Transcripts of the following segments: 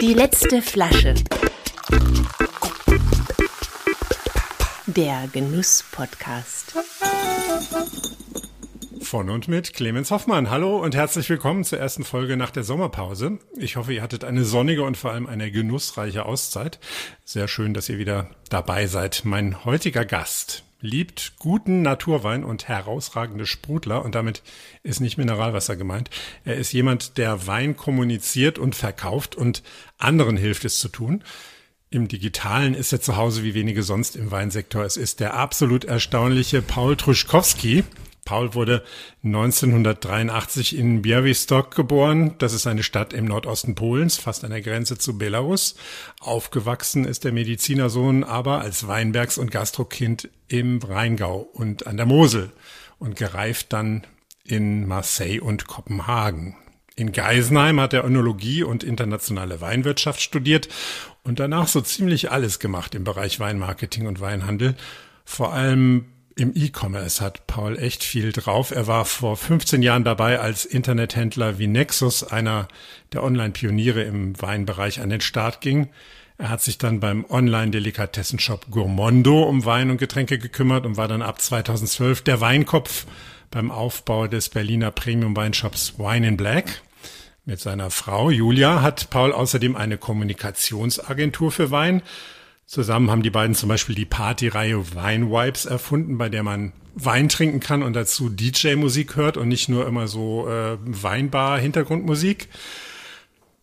Die letzte Flasche. Der Genuss-Podcast. Von und mit Clemens Hoffmann. Hallo und herzlich willkommen zur ersten Folge nach der Sommerpause. Ich hoffe, ihr hattet eine sonnige und vor allem eine genussreiche Auszeit. Sehr schön, dass ihr wieder dabei seid. Mein heutiger Gast liebt guten Naturwein und herausragende Sprudler und damit ist nicht Mineralwasser gemeint. Er ist jemand, der Wein kommuniziert und verkauft und anderen hilft es zu tun. Im Digitalen ist er zu Hause wie wenige sonst im Weinsektor. Es ist der absolut erstaunliche Paul Truschkowski. Paul wurde 1983 in Białystok geboren. Das ist eine Stadt im Nordosten Polens, fast an der Grenze zu Belarus. Aufgewachsen ist der Medizinersohn aber als Weinbergs- und Gastrokind im Rheingau und an der Mosel und gereift dann in Marseille und Kopenhagen. In Geisenheim hat er Önologie und internationale Weinwirtschaft studiert und danach so ziemlich alles gemacht im Bereich Weinmarketing und Weinhandel. Vor allem im E-Commerce hat Paul echt viel drauf. Er war vor 15 Jahren dabei, als Internethändler wie Nexus, einer der Online-Pioniere im Weinbereich, an den Start ging. Er hat sich dann beim Online-Delikatessenshop Gourmondo um Wein und Getränke gekümmert und war dann ab 2012 der Weinkopf beim Aufbau des Berliner Premium-Weinshops Wine in Black. Mit seiner Frau Julia hat Paul außerdem eine Kommunikationsagentur für Wein Zusammen haben die beiden zum Beispiel die Partyreihe Wine Vibes erfunden, bei der man Wein trinken kann und dazu DJ-Musik hört und nicht nur immer so äh, Weinbar-Hintergrundmusik.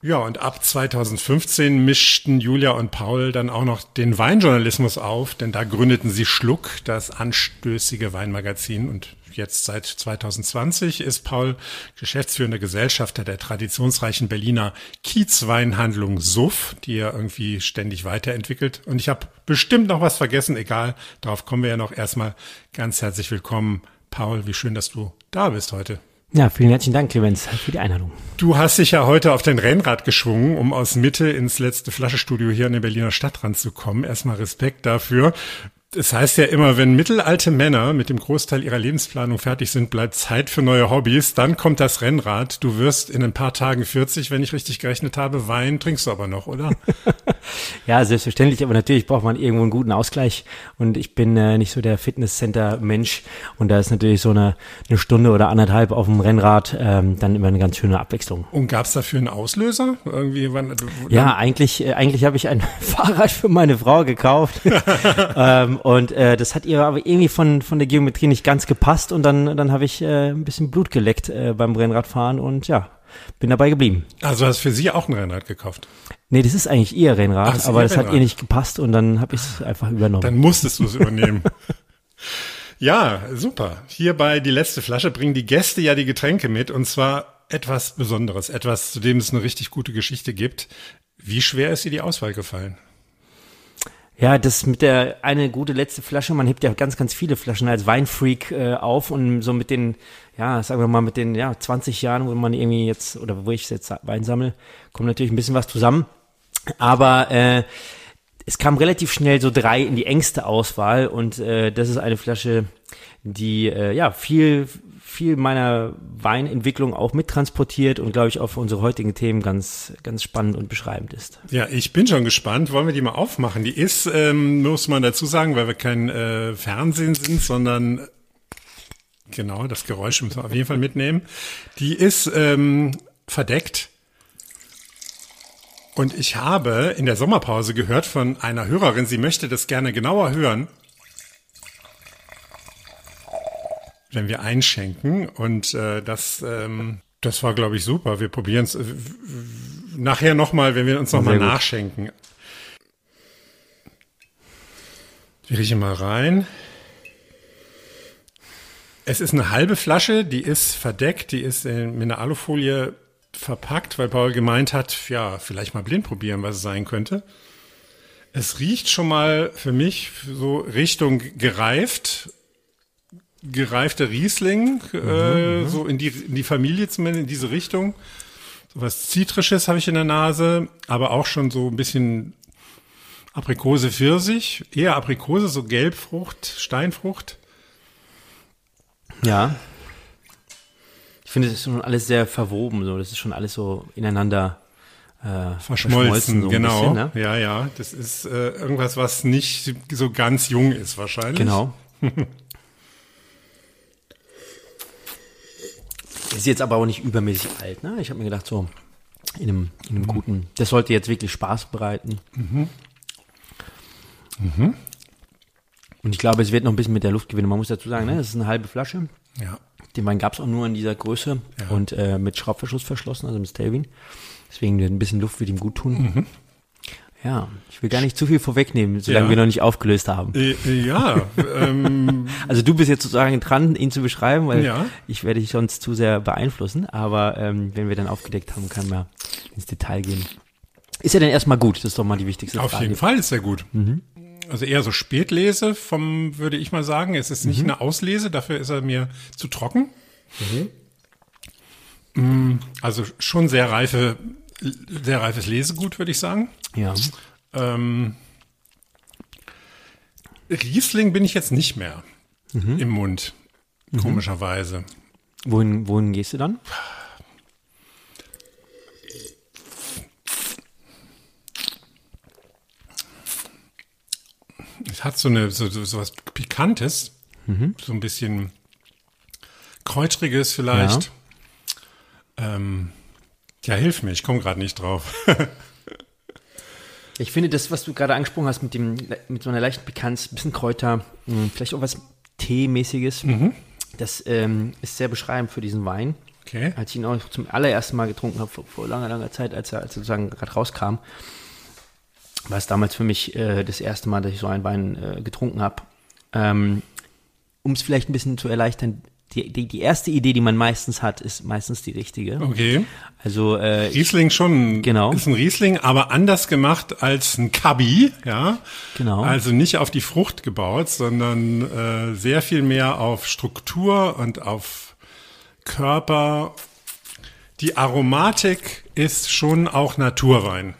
Ja, und ab 2015 mischten Julia und Paul dann auch noch den Weinjournalismus auf, denn da gründeten sie Schluck, das anstößige Weinmagazin. Und jetzt seit 2020 ist Paul geschäftsführender Gesellschafter der traditionsreichen Berliner Kiezweinhandlung Suff, die er irgendwie ständig weiterentwickelt. Und ich habe bestimmt noch was vergessen, egal, darauf kommen wir ja noch erstmal. Ganz herzlich willkommen, Paul, wie schön, dass du da bist heute. Ja, vielen herzlichen Dank, Clemens, für die Einladung. Du hast dich ja heute auf dein Rennrad geschwungen, um aus Mitte ins letzte Flaschestudio hier in den Berliner Stadtrand zu kommen. Erstmal Respekt dafür es heißt ja immer, wenn mittelalte Männer mit dem Großteil ihrer Lebensplanung fertig sind, bleibt Zeit für neue Hobbys. Dann kommt das Rennrad. Du wirst in ein paar Tagen 40, wenn ich richtig gerechnet habe. Wein trinkst du aber noch, oder? ja, selbstverständlich. Aber natürlich braucht man irgendwo einen guten Ausgleich. Und ich bin äh, nicht so der Fitnesscenter-Mensch. Und da ist natürlich so eine, eine Stunde oder anderthalb auf dem Rennrad ähm, dann immer eine ganz schöne Abwechslung. Und gab es dafür einen Auslöser? Irgendwie, wann, ja, eigentlich, äh, eigentlich habe ich ein Fahrrad für meine Frau gekauft. ähm, und äh, das hat ihr aber irgendwie von, von der Geometrie nicht ganz gepasst und dann, dann habe ich äh, ein bisschen Blut geleckt äh, beim Rennradfahren und ja, bin dabei geblieben. Also hast für sie auch ein Rennrad gekauft? Nee, das ist eigentlich ihr Rennrad, Ach, aber das Rennrad. hat ihr nicht gepasst und dann habe ich es einfach übernommen. Dann musstest du es übernehmen. ja, super. Hierbei die letzte Flasche bringen die Gäste ja die Getränke mit und zwar etwas Besonderes, etwas, zu dem es eine richtig gute Geschichte gibt. Wie schwer ist dir die Auswahl gefallen? Ja, das mit der eine gute letzte Flasche, man hebt ja ganz, ganz viele Flaschen als Weinfreak äh, auf und so mit den, ja, sagen wir mal, mit den ja, 20 Jahren, wo man irgendwie jetzt, oder wo ich jetzt Wein sammle, kommt natürlich ein bisschen was zusammen. Aber äh, es kam relativ schnell so drei in die engste Auswahl und äh, das ist eine Flasche, die äh, ja viel viel meiner Weinentwicklung auch mittransportiert und glaube ich auch für unsere heutigen Themen ganz, ganz spannend und beschreibend ist. Ja, ich bin schon gespannt. Wollen wir die mal aufmachen? Die ist, ähm, muss man dazu sagen, weil wir kein äh, Fernsehen sind, sondern genau, das Geräusch müssen wir auf jeden Fall mitnehmen. Die ist ähm, verdeckt. Und ich habe in der Sommerpause gehört von einer Hörerin, sie möchte das gerne genauer hören. Wenn wir einschenken. Und äh, das, ähm, das war, glaube ich, super. Wir probieren es äh, nachher nochmal, wenn wir uns nochmal nachschenken. Ich rieche mal rein. Es ist eine halbe Flasche, die ist verdeckt, die ist in, mit einer Alufolie verpackt, weil Paul gemeint hat, ja, vielleicht mal blind probieren, was es sein könnte. Es riecht schon mal für mich so Richtung gereift gereifter Riesling, äh, mhm, äh, so in die, in die Familie zumindest, in diese Richtung. So was Zitrisches habe ich in der Nase, aber auch schon so ein bisschen Aprikose Pfirsich, eher Aprikose, so Gelbfrucht, Steinfrucht. Ja. Ich finde, das ist schon alles sehr verwoben, so. Das ist schon alles so ineinander äh, Verschmolzen, so ein genau. bisschen, ne? Ja, ja. Das ist äh, irgendwas, was nicht so ganz jung ist wahrscheinlich. Genau. ist jetzt aber auch nicht übermäßig alt, ne? Ich habe mir gedacht, so in einem, in einem guten, das sollte jetzt wirklich Spaß bereiten. Und ich glaube, es wird noch ein bisschen mit der Luft gewinnen. Man muss dazu sagen, ne, das ist eine halbe Flasche. Ja. Den Wein gab es auch nur in dieser Größe Ja. und äh, mit Schraubverschluss verschlossen, also mit Stelvin. Deswegen ein bisschen Luft wird ihm gut tun. Ja, ich will gar nicht zu viel vorwegnehmen, solange Ja. wir noch nicht aufgelöst haben. Äh, äh, ja, ähm, Also du bist jetzt sozusagen dran, ihn zu beschreiben, weil Ja. ich werde dich sonst zu sehr beeinflussen. Aber ähm, wenn wir dann aufgedeckt haben, kann man ins Detail gehen. Ist er denn erstmal gut? Das ist doch mal die wichtigste auf Frage. jeden Fall ist er gut. Also eher so Spätlese vom, würde ich mal sagen. Es ist nicht eine Auslese, dafür ist er mir zu trocken. Mm, Also schon sehr reife, sehr reifes Lesegut, würde ich sagen. Ja. Ähm, Riesling bin ich jetzt nicht mehr im Mund, komischerweise. Wohin, wohin gehst du dann? Es hat so eine so, so, so was Pikantes, so ein bisschen Kräutriges vielleicht. Ähm, ja, hilf mir, ich komme gerade nicht drauf. Ich finde das, was du gerade angesprochen hast mit dem, mit so einer leichten Pikanz, bisschen Kräuter, mh, vielleicht auch was Teemäßiges. Das ähm, ist sehr beschreibend für diesen Wein. Okay. Als ich ihn auch zum allerersten Mal getrunken habe, vor, vor langer, langer Zeit, als er, als er sozusagen gerade rauskam, war es damals für mich äh, das erste Mal, dass ich so einen Wein äh, getrunken habe. Ähm, um es vielleicht ein bisschen zu erleichtern, die, die, die erste Idee, die man meistens hat, ist meistens die richtige. Okay. Also äh, Riesling schon Genau. ist ein Riesling, aber anders gemacht als ein Kabi, ja. Genau. Also nicht auf die Frucht gebaut, sondern äh, sehr viel mehr auf Struktur und auf Körper. Die Aromatik ist schon auch Naturwein.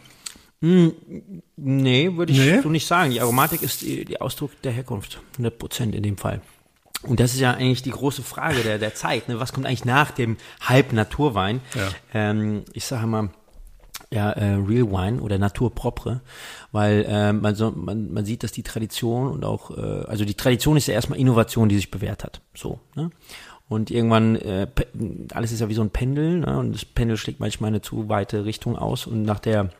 Nee, würde ich Nee? so nicht sagen. Die Aromatik ist die Ausdruck der Herkunft. 100 Prozent in dem Fall. Und das ist ja eigentlich die große Frage der, der Zeit. Ne? Was kommt eigentlich nach dem Hype Naturwein? Ja. Ähm, ich sage mal, ja, äh, Real Wine oder Natur propre, weil äh, man, so, man, man sieht, dass die Tradition und auch, äh, also die Tradition ist ja erstmal Innovation, die sich bewährt hat. So, ne? Und irgendwann, äh, alles ist ja wie so ein Pendel, ne? und das Pendel schlägt manchmal eine zu weite Richtung aus und nach der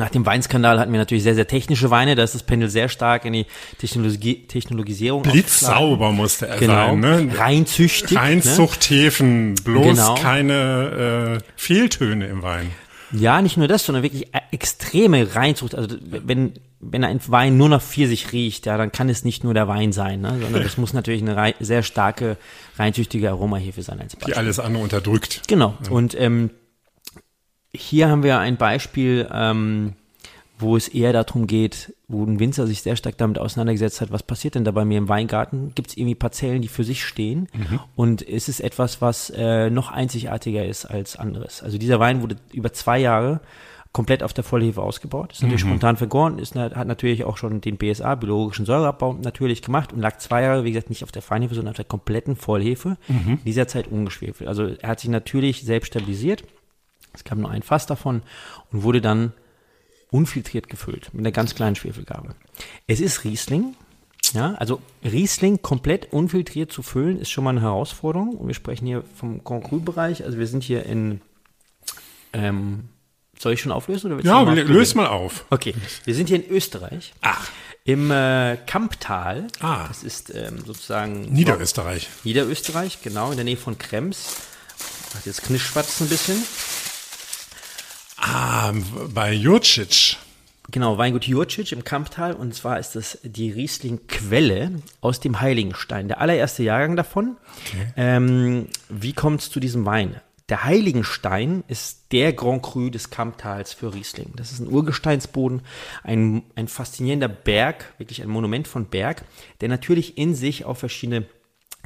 nach dem Weinskandal hatten wir natürlich sehr, sehr technische Weine. Da ist das Pendel sehr stark in die Technologie, Technologisierung. Blitzsauber musste er Genau. sein, ne? Reinzüchtig. Ne? Reinzuchthäfen, bloß Genau. keine äh, Fehltöne im Wein. Ja, nicht nur das, sondern wirklich äh, extreme Reinzucht. Also wenn, wenn ein Wein nur nach Pfirsich riecht, ja, dann kann es nicht nur der Wein sein, ne? sondern das muss natürlich eine sehr starke, reinzüchtige Aromahefe sein als Die Beispiel. alles andere unterdrückt. Genau. Und ähm, hier haben wir ein Beispiel, ähm, wo es eher darum geht, wo ein Winzer sich sehr stark damit auseinandergesetzt hat, was passiert denn da bei mir im Weingarten? Gibt es irgendwie Parzellen, die für sich stehen? Und ist es etwas, was äh, noch einzigartiger ist als anderes? Also dieser Wein wurde über zwei Jahre komplett auf der Vollhefe ausgebaut. Ist natürlich spontan vergoren, ist, hat natürlich auch schon den BSA, biologischen Säureabbau, natürlich gemacht und lag zwei Jahre, wie gesagt, nicht auf der Feinhefe, sondern auf der kompletten Vollhefe. In dieser Zeit ungeschwefelt. Also er hat sich natürlich selbst stabilisiert. Es gab nur ein Fass davon und wurde dann unfiltriert gefüllt mit einer ganz kleinen Schwefelgabe. Es ist Riesling. Ja, also Riesling komplett unfiltriert zu füllen, ist schon mal eine Herausforderung. Und wir sprechen hier vom Grand Cru-Bereich. Also wir sind hier in, ähm, soll ich schon auflösen? Oder Ja, noch lö- probieren? löst mal auf. Okay, wir sind hier in Österreich. Ach. Im äh, Kamptal. Ah. Das ist ähm, sozusagen Niederösterreich. Niederösterreich, genau, in der Nähe von Krems. Ach, Jetzt es ein bisschen. Ah, bei Jurcic. Genau, Weingut Jurcic im Kamptal. Und zwar ist das die Riesling-Quelle aus dem Heiligenstein. Der allererste Jahrgang davon. Ähm, wie kommt es zu diesem Wein? Der Heiligenstein ist der Grand Cru des Kamptals für Riesling. Das ist ein Urgesteinsboden, ein, ein faszinierender Berg, wirklich ein Monument von Berg, der natürlich in sich auch verschiedene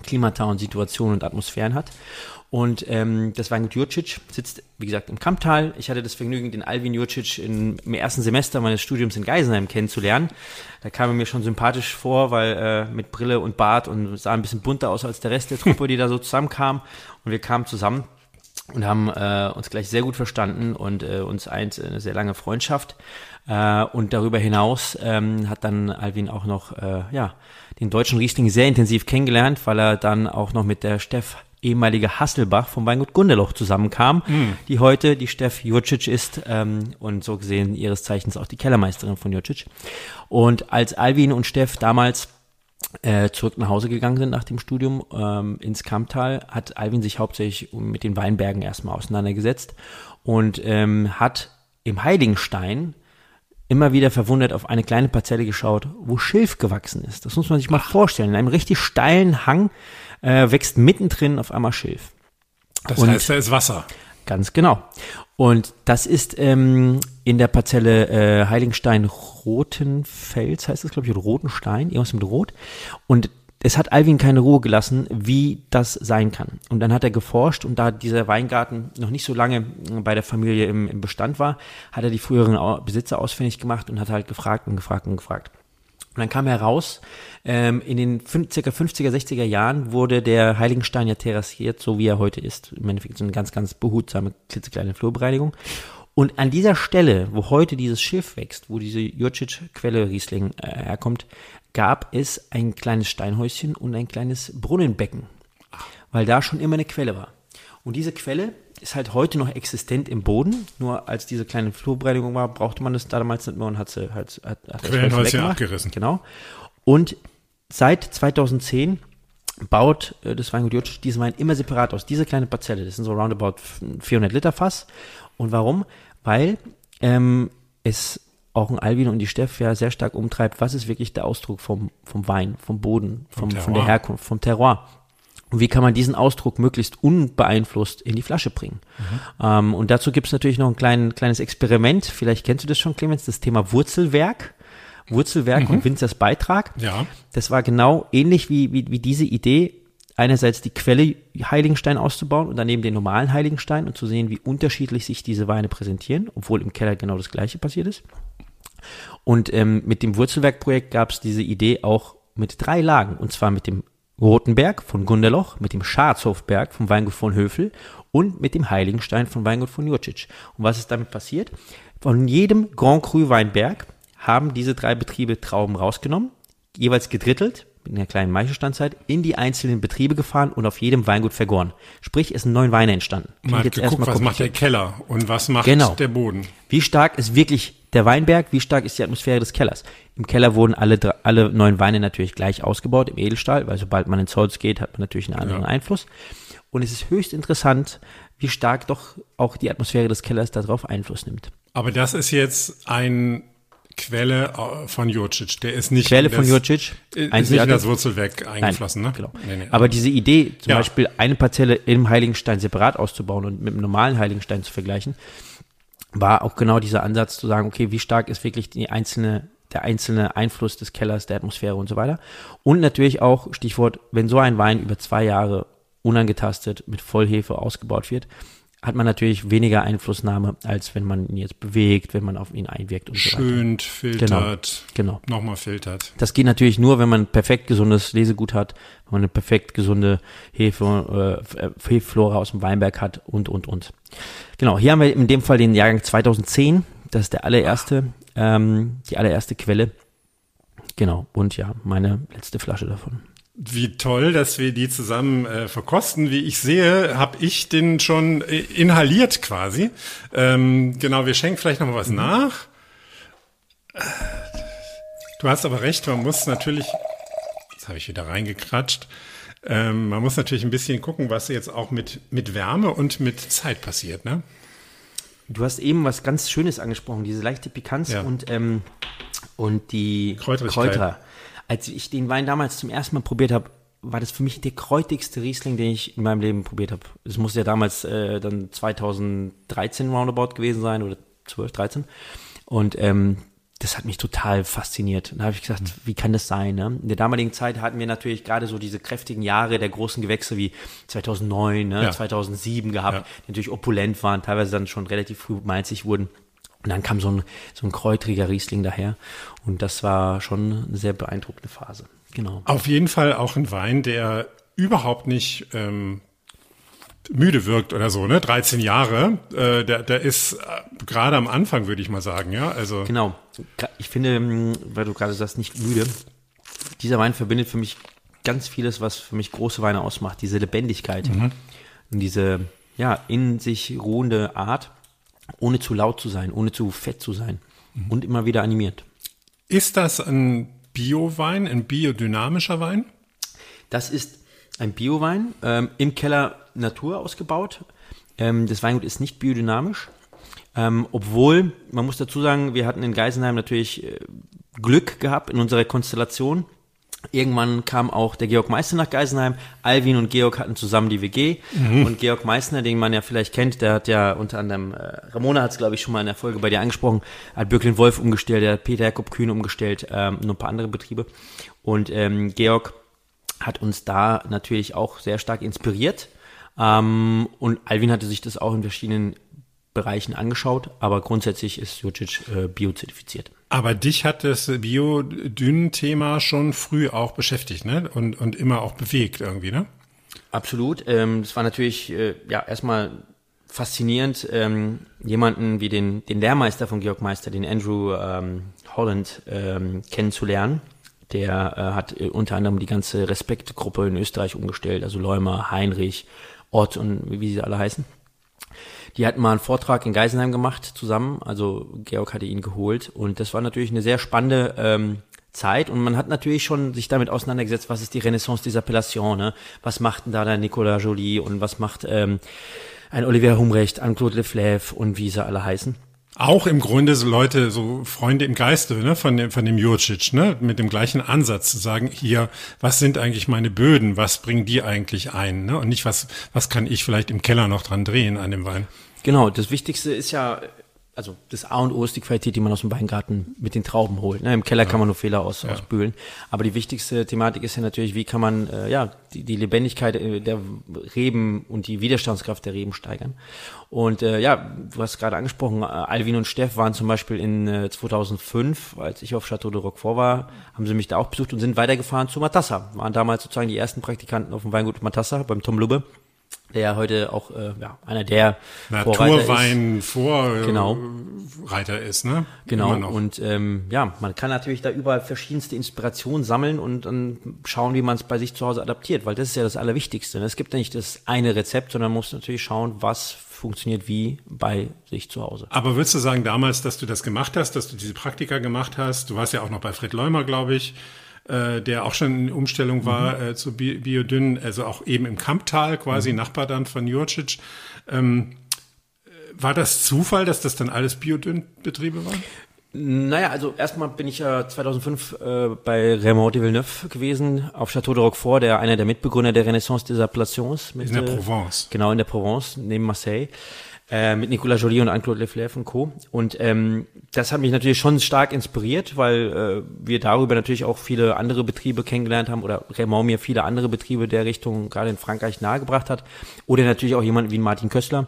Klimata und Situationen und Atmosphären hat. Und ähm, das Weingut Jurcic sitzt, wie gesagt, im Kamptal. Ich hatte das Vergnügen, den Alvin Jurcic in, im ersten Semester meines Studiums in Geisenheim kennenzulernen. Da kam er mir schon sympathisch vor, weil äh, mit Brille und Bart und sah ein bisschen bunter aus als der Rest der Truppe, die da so zusammenkam. Und wir kamen zusammen und haben äh, uns gleich sehr gut verstanden und äh, uns eins eine sehr lange Freundschaft. Äh, und darüber hinaus ähm, hat dann Alvin auch noch äh, ja den deutschen Riesling sehr intensiv kennengelernt, weil er dann auch noch mit der Steff ehemalige Hasselbach vom Weingut Gundeloch zusammenkam, mm. die heute die Steff Jurcic ist ähm, und so gesehen ihres Zeichens auch die Kellermeisterin von Jurcic. Und als Alvin und Steff damals äh, zurück nach Hause gegangen sind nach dem Studium ähm, ins Kamptal, hat Alvin sich hauptsächlich mit den Weinbergen erstmal auseinandergesetzt und ähm, hat im Heiligenstein immer wieder verwundert auf eine kleine Parzelle geschaut, wo Schilf gewachsen ist. Das muss man sich mal vorstellen. In einem richtig steilen Hang äh, wächst mittendrin auf einmal Schilf. Das und heißt, da ist Wasser. Ganz genau. Und das ist ähm, in der Parzelle äh, Heiligenstein-Rotenfels, heißt das, glaube ich, oder Rotenstein, irgendwas mit Rot. Und es hat Alvin keine Ruhe gelassen, wie das sein kann. Und dann hat er geforscht und da dieser Weingarten noch nicht so lange bei der Familie im, im Bestand war, hat er die früheren Besitzer ausfindig gemacht und hat halt gefragt und gefragt und gefragt. Und dann kam heraus, ähm, in den fün circa 50er, 60er Jahren wurde der Heiligenstein ja terrassiert, so wie er heute ist. Im Endeffekt so eine ganz, ganz behutsame, klitzekleine Flurbereinigung. Und an dieser Stelle, wo heute dieses Schiff wächst, wo diese Jurcic-Quelle Riesling äh, herkommt, gab es ein kleines Steinhäuschen und ein kleines Brunnenbecken, weil da schon immer eine Quelle war. Und diese Quelle ist halt heute noch existent im Boden. Nur als diese kleine Flurbereinigung war, brauchte man das damals nicht mehr und hat sie halt hat, hat Quellenhäuschen abgerissen. Genau. Und seit 2010 baut äh, das Weingut Jutsch diesen Wein immer separat aus. Diese kleine Parzelle, das sind so roundabout 400 Liter Fass. Und warum? Weil ähm, es auch ein Alvin und die Steff ja sehr stark umtreibt, was ist wirklich der Ausdruck vom, vom Wein, vom Boden, vom, vom von der Herkunft, vom Terroir. Und wie kann man diesen Ausdruck möglichst unbeeinflusst in die Flasche bringen? Mhm. Ähm, und dazu gibt es natürlich noch ein klein, kleines Experiment. Vielleicht kennst du das schon, Clemens, das Thema Wurzelwerk. Wurzelwerk mhm. und Winzers Beitrag. Ja. Das war genau ähnlich wie, wie, wie diese Idee, einerseits die Quelle Heiligenstein auszubauen und daneben den normalen Heiligenstein und zu sehen, wie unterschiedlich sich diese Weine präsentieren, obwohl im Keller genau das gleiche passiert ist. Und ähm, mit dem Wurzelwerkprojekt gab es diese Idee auch mit drei Lagen, und zwar mit dem Rotenberg von Gunderloch, mit dem Scharzhofberg vom Weingut von Höfel und mit dem Heiligenstein von Weingut von Jurcic. Und was ist damit passiert? Von jedem Grand Cru Weinberg haben diese drei Betriebe Trauben rausgenommen, jeweils gedrittelt, mit einer kleinen Maichelstandzeit, in die einzelnen Betriebe gefahren und auf jedem Weingut vergoren. Sprich, es sind neun Weine entstanden. Man hat geguckt, was macht der Keller und was macht genau. der Boden. Wie stark ist wirklich der Weinberg, wie stark ist die Atmosphäre des Kellers? Im Keller wurden alle, alle neun Weine natürlich gleich ausgebaut im Edelstahl, weil sobald man ins Holz geht, hat man natürlich einen anderen ja. Einfluss. Und es ist höchst interessant, wie stark doch auch die Atmosphäre des Kellers darauf Einfluss nimmt. Aber das ist jetzt ein Quelle äh, von Jurcic. Der ist nicht Quelle von Jurcic. Ist nicht in das Wurzelwerk eingeflossen, Nein, ne? Genau. Nee, nee, aber diese Idee, zum ja. Beispiel eine Parzelle im Heiligenstein separat auszubauen und mit dem normalen Heiligenstein zu vergleichen, war auch genau dieser Ansatz zu sagen, okay, wie stark ist wirklich die einzelne, der einzelne Einfluss des Kellers, der Atmosphäre und so weiter. Und natürlich auch, Stichwort, wenn so ein Wein über zwei Jahre unangetastet mit Vollhefe ausgebaut wird, hat man natürlich weniger Einflussnahme, als wenn man ihn jetzt bewegt, wenn man auf ihn einwirkt und Schönt, so filtert, genau, genau. nochmal filtert. Das geht natürlich nur, wenn man ein perfekt gesundes Lesegut hat, wenn man eine perfekt gesunde Hefe, äh, Hefeflora aus dem Weinberg hat und, und, und. Genau, hier haben wir in dem Fall den Jahrgang 2010, das ist der allererste, ähm, die allererste Quelle. Genau, und ja, meine letzte Flasche davon. Wie toll, dass wir die zusammen äh, verkosten. Wie ich sehe, habe ich den schon äh, inhaliert quasi. Ähm, genau, wir schenken vielleicht noch mal was mhm. nach. Du hast aber recht, man muss natürlich, jetzt habe ich wieder reingekratscht, ähm, man muss natürlich ein bisschen gucken, was jetzt auch mit, mit Wärme und mit Zeit passiert. Ne? Du hast eben was ganz Schönes angesprochen, diese leichte Pikanz ja. und, ähm, und die Kräuter als ich den Wein damals zum ersten Mal probiert habe, war das für mich der kräutigste Riesling, den ich in meinem Leben probiert habe. Es muss ja damals äh, dann 2013 roundabout gewesen sein oder 12, 13. Und ähm, das hat mich total fasziniert. Und da habe ich gesagt, wie kann das sein? Ne? In der damaligen Zeit hatten wir natürlich gerade so diese kräftigen Jahre der großen Gewächse wie 2009, ne? Ja. 2007 gehabt, ja. die natürlich opulent waren, teilweise dann schon relativ früh malzig wurden. Und dann kam so ein, so ein kräutriger Riesling daher. Und das war schon eine sehr beeindruckende Phase. Genau. Auf jeden Fall auch ein Wein, der überhaupt nicht ähm, müde wirkt oder so, ne? 13 Jahre, äh, der, der ist äh, gerade am Anfang, würde ich mal sagen, ja. Also Genau. Ich finde, ähm, weil du gerade sagst, nicht müde. Dieser Wein verbindet für mich ganz vieles, was für mich große Weine ausmacht. Diese Lebendigkeit und diese ja in sich ruhende Art, ohne zu laut zu sein, ohne zu fett zu sein und immer wieder animiert. ist das ein Bio-Wein, ein biodynamischer Wein? Das ist ein Biowein, ähm, im Keller Natur ausgebaut. Ähm, das Weingut ist nicht biodynamisch, ähm, obwohl, man muss dazu sagen, wir hatten in Geisenheim natürlich äh, Glück gehabt in unserer Konstellation. Irgendwann kam auch der Georg Meister nach Geisenheim. Alvin und Georg hatten zusammen die WG. Und Georg Meissner, den man ja vielleicht kennt, der hat ja unter anderem, äh, Ramona hat es, glaube ich, schon mal in der Folge bei dir angesprochen, hat Birklin Wolf umgestellt, der hat Peter Jakob Kühn umgestellt, ähm, noch ein paar andere Betriebe. Und ähm, Georg hat uns da natürlich auch sehr stark inspiriert. Ähm, und Alvin hatte sich das auch in verschiedenen Bereichen angeschaut, aber grundsätzlich ist Jurcic äh, biozertifiziert. Aber dich hat das Bio-Dünn-Thema schon früh auch beschäftigt, ne? Und, und immer auch bewegt irgendwie, ne? Absolut. Ähm, das war natürlich äh, ja erstmal faszinierend, ähm, jemanden wie den, den Lehrmeister von Georg Meister, den Andrew ähm, Holland, ähm, kennenzulernen. Der äh, hat äh, unter anderem die ganze Respektgruppe in Österreich umgestellt, also Leumer, Heinrich, Ott und wie sie alle heißen. Die hatten mal einen Vortrag in Geisenheim gemacht zusammen, also Georg hatte ihn geholt und das war natürlich eine sehr spannende ähm, Zeit und man hat natürlich schon sich damit auseinandergesetzt, was ist die Renaissance des Appellations, ne? was macht denn da der Nicolas Joly und was macht ähm, ein Olivier Humrecht, ein Claude Leflèvre und wie sie alle heißen. Auch im Grunde so Leute, so Freunde im Geiste, ne, von dem, von dem Jurcic, ne, mit dem gleichen Ansatz zu sagen, hier, was sind eigentlich meine Böden, was bringen die eigentlich ein, ne, und nicht was, was kann ich vielleicht im Keller noch dran drehen an dem Wein. Genau, das Wichtigste ist ja, also das A und O ist die Qualität, die man aus dem Weingarten mit den Trauben holt. Ne? Im Keller kann man nur Fehler aus, ausbühlen. Aber die wichtigste Thematik ist ja natürlich, wie kann man äh, ja die, die Lebendigkeit äh, der Reben und die Widerstandskraft der Reben steigern. Und äh, ja, du hast gerade angesprochen, äh, Alvin und Steff waren zum Beispiel in äh, 2005, als ich auf Chateau de Roquefort war, haben sie mich da auch besucht und sind weitergefahren zu Matassa. Waren damals sozusagen die ersten Praktikanten auf dem Weingut Matassa beim Tom Lubbe der ja heute auch äh, ja, einer der Vorreiter ist. Naturwein vor Genau. Reiter ist, ne? Genau, und ähm, ja, man kann natürlich da überall verschiedenste Inspirationen sammeln und dann schauen, wie man es bei sich zu Hause adaptiert, weil das ist ja das Allerwichtigste. ne? Es gibt ja nicht das eine Rezept, sondern man muss natürlich schauen, was funktioniert wie bei sich zu Hause. Aber würdest du sagen damals, dass du das gemacht hast, dass du diese Praktika gemacht hast? Du warst ja auch noch bei Fred Leumer, glaube ich, äh, der auch schon in Umstellung war äh, zu Bi Biodünn, also auch eben im Kamptal quasi, Nachbar dann von Jurcic. Ähm, äh, war das Zufall, dass das dann alles Biodünn-Betriebe waren? Naja, also erstmal bin ich ja 2005 äh, bei Raymond de Villeneuve gewesen, auf Château de Roquefort, der einer der Mitbegründer der Renaissance des Appellations. Mit, In der äh, Provence. Genau, in der Provence, neben Marseille. Äh, mit Nicolas Joly und Anne-Claude Leflèvre und Co. Und ähm, das hat mich natürlich schon stark inspiriert, weil äh, wir darüber natürlich auch viele andere Betriebe kennengelernt haben oder Raymond mir viele andere Betriebe der Richtung gerade in Frankreich nahegebracht hat. Oder natürlich auch jemand wie Martin Köstler,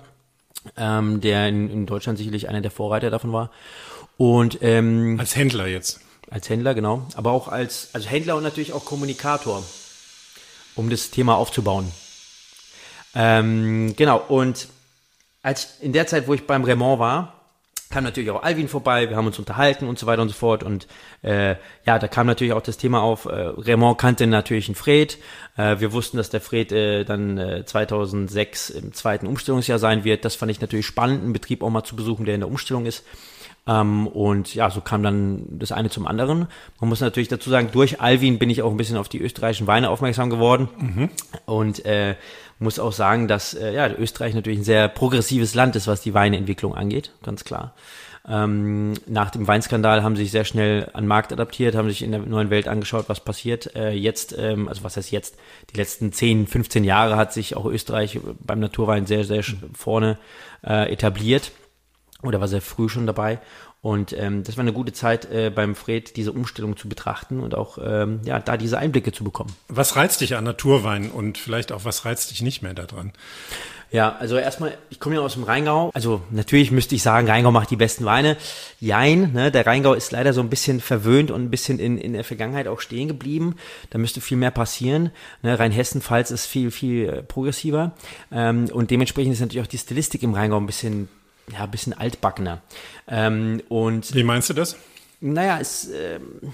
ähm, der in, in Deutschland sicherlich einer der Vorreiter davon war. Und ähm, Als Händler jetzt. als Händler, genau. Aber auch als, als Händler und natürlich auch Kommunikator, um das Thema aufzubauen. Ähm, genau, und als in der Zeit, wo ich beim Raymond war, kam natürlich auch Alvin vorbei, wir haben uns unterhalten und so weiter und so fort. Und äh, ja, da kam natürlich auch das Thema auf, äh, Raymond kannte natürlich einen Fred. Äh, wir wussten, dass der Fred äh, dann äh, 2006 im zweiten Umstellungsjahr sein wird. Das fand ich natürlich spannend, einen Betrieb auch mal zu besuchen, der in der Umstellung ist. Ähm, und ja, so kam dann das eine zum anderen. Man muss natürlich dazu sagen, durch Alvin bin ich auch ein bisschen auf die österreichischen Weine aufmerksam geworden. Und äh, muss auch sagen, dass äh, ja, Österreich natürlich ein sehr progressives Land ist, was die Weineentwicklung angeht, ganz klar. Ähm, nach dem Weinskandal haben sie sich sehr schnell an Markt adaptiert, haben sich in der neuen Welt angeschaut, was passiert. Äh, jetzt, ähm, also was heißt jetzt, die letzten 10, 15 Jahre hat sich auch Österreich beim Naturwein sehr, sehr vorne äh, etabliert oder war sehr früh schon dabei. Und ähm, das war eine gute Zeit äh, beim Fred, diese Umstellung zu betrachten und auch ähm, ja, da diese Einblicke zu bekommen. Was reizt dich an Naturwein und vielleicht auch was reizt dich nicht mehr daran? Ja, also erstmal, ich komme ja aus dem Rheingau. Also natürlich müsste ich sagen, Rheingau macht die besten Weine. Jein, ne, der Rheingau ist leider so ein bisschen verwöhnt und ein bisschen in, in der Vergangenheit auch stehen geblieben. Da müsste viel mehr passieren. Ne, Rheinhessen-Pfalz ist viel, viel äh, progressiver. Ähm, und dementsprechend ist natürlich auch die Stilistik im Rheingau ein bisschen, ja, ein bisschen altbackener. Ähm, und Wie meinst du das? naja, es, ähm,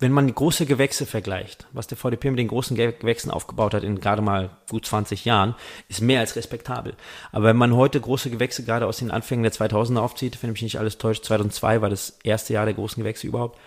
wenn man große Gewächse vergleicht, was der VDP mit den großen Ge- Gewächsen aufgebaut hat in gerade mal gut 20 Jahren, ist mehr als respektabel. Aber wenn man heute große Gewächse gerade aus den Anfängen der 2000er aufzieht, wenn mich nicht alles täuscht, 2002 war das erste Jahr der großen Gewächse überhaupt,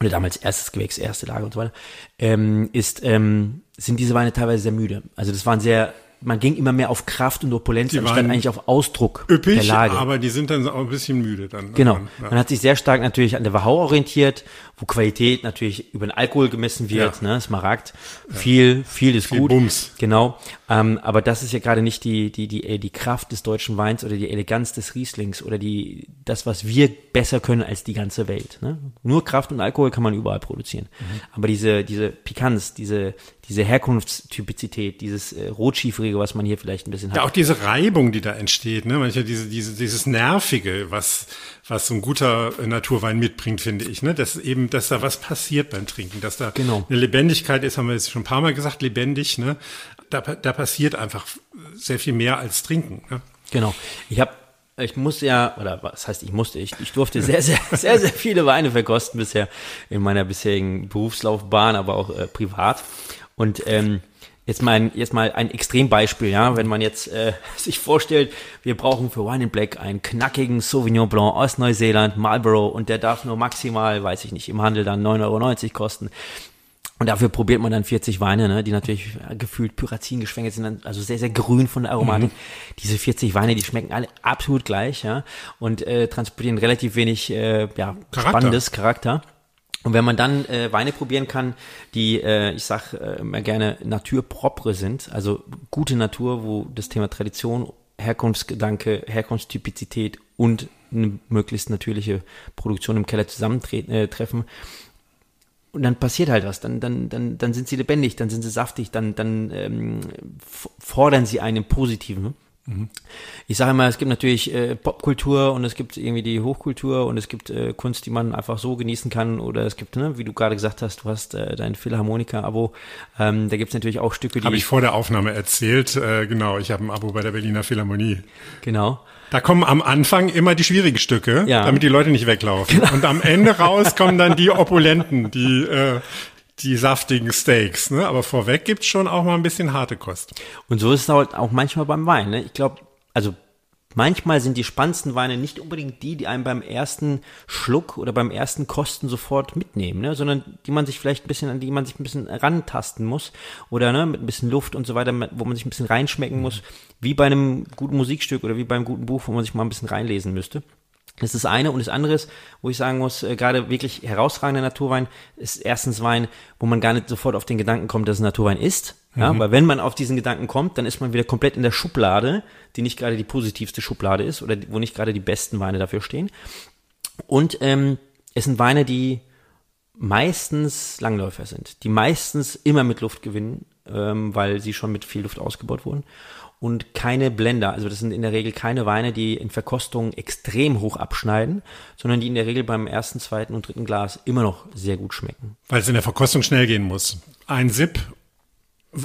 oder damals erstes Gewächs, erste Lage und so weiter, ähm, ist, ähm, sind diese Weine teilweise sehr müde. Also das waren sehr, man ging immer mehr auf Kraft und Opulenz, Die anstatt eigentlich auf Ausdruck der Üppig, Lage. aber die sind dann auch ein bisschen müde dann. Genau. Ja. Man hat sich sehr stark natürlich an der Wachau orientiert, wo Qualität natürlich über den Alkohol gemessen wird, Ja. ne, Smaragd. Viel, viel ist Viel gut. Bums. Genau. Ähm, aber das ist ja gerade nicht die, die, die, äh, die Kraft des deutschen Weins oder die Eleganz des Rieslings oder die, das, was wir besser können als die ganze Welt. Ne? Nur Kraft und Alkohol kann man überall produzieren. Mhm. Aber diese, diese Pikanz, diese, diese Herkunftstypizität, dieses äh, Rotschieferige, was man hier vielleicht ein bisschen hat. Ja, auch diese Reibung, die da entsteht, ne? Manchmal diese, diese, dieses Nervige, was, was so ein guter äh, Naturwein mitbringt, finde ich, ne? Dass eben, dass da was passiert beim Trinken, dass da Genau. eine Lebendigkeit ist, haben wir jetzt schon ein paar Mal gesagt, lebendig, ne? Da, da passiert einfach sehr viel mehr als Trinken, ne? Genau. Ich habe, ich musste ja, oder was heißt ich musste, ich, ich durfte sehr, sehr, sehr, sehr viele Weine verkosten bisher in meiner bisherigen Berufslaufbahn, aber auch äh, privat. Und ähm, jetzt mal, ein, jetzt mal ein Extrembeispiel, ja, wenn man jetzt äh, sich vorstellt, wir brauchen für Wine in Black einen knackigen Sauvignon Blanc aus Neuseeland, Marlborough, und der darf nur maximal, weiß ich nicht, im Handel dann 9,90 Euro kosten. Und dafür probiert man dann 40 Weine, ne, die natürlich äh, gefühlt Pyrazin geschwängert sind, also sehr, sehr grün von der Aromatik. Diese 40 Weine, die schmecken alle absolut gleich, ja, und äh, transportieren relativ wenig, äh, ja, Charakter. spannendes Charakter. Und wenn man dann äh, Weine probieren kann, die, äh, ich sag äh, immer gerne, naturpropre sind, also gute Natur, wo das Thema Tradition, Herkunftsgedanke, Herkunftstypizität und eine möglichst natürliche Produktion im Keller zusammentreffen, äh, und dann passiert halt was, dann, dann, dann, dann sind sie lebendig, dann sind sie saftig, dann, dann ähm, fordern sie einen Positiven. Ne? Ich sage immer, es gibt natürlich äh, Popkultur und es gibt irgendwie die Hochkultur und es gibt äh, Kunst, die man einfach so genießen kann oder es gibt, ne, wie du gerade gesagt hast, du hast äh, dein Philharmoniker-Abo, ähm, da gibt es natürlich auch Stücke, die Habe ich vor der Aufnahme erzählt, äh, genau, ich habe ein Abo bei der Berliner Philharmonie. genau. Da kommen am Anfang immer die schwierigen Stücke, Ja. damit die Leute nicht weglaufen. Und am Ende raus kommen dann die opulenten, die, äh, die saftigen Steaks. Ne? Aber vorweg gibt's schon auch mal ein bisschen harte Kost. Und so ist es halt auch manchmal beim Wein. Ne? Ich glaube, also manchmal sind die spannendsten Weine nicht unbedingt die, die einem beim ersten Schluck oder beim ersten Kosten sofort mitnehmen, ne? sondern die man sich vielleicht ein bisschen, an die man sich ein bisschen rantasten muss oder ne, mit ein bisschen Luft und so weiter, wo man sich ein bisschen reinschmecken muss, wie bei einem guten Musikstück oder wie beim guten Buch, wo man sich mal ein bisschen reinlesen müsste. Das ist das eine. Und das andere ist, wo ich sagen muss, äh, gerade wirklich herausragender Naturwein ist erstens Wein, wo man gar nicht sofort auf den Gedanken kommt, dass es Naturwein ist. Ja, weil wenn man auf diesen Gedanken kommt, dann ist man wieder komplett in der Schublade, die nicht gerade die positivste Schublade ist oder wo nicht gerade die besten Weine dafür stehen. Und ähm, es sind Weine, die meistens Langläufer sind, die meistens immer mit Luft gewinnen, ähm, weil sie schon mit viel Luft ausgebaut wurden. Und keine Blender, also das sind in der Regel keine Weine, die in Verkostung extrem hoch abschneiden, sondern die in der Regel beim ersten, zweiten und dritten Glas immer noch sehr gut schmecken. Weil es in der Verkostung schnell gehen muss. Ein Sip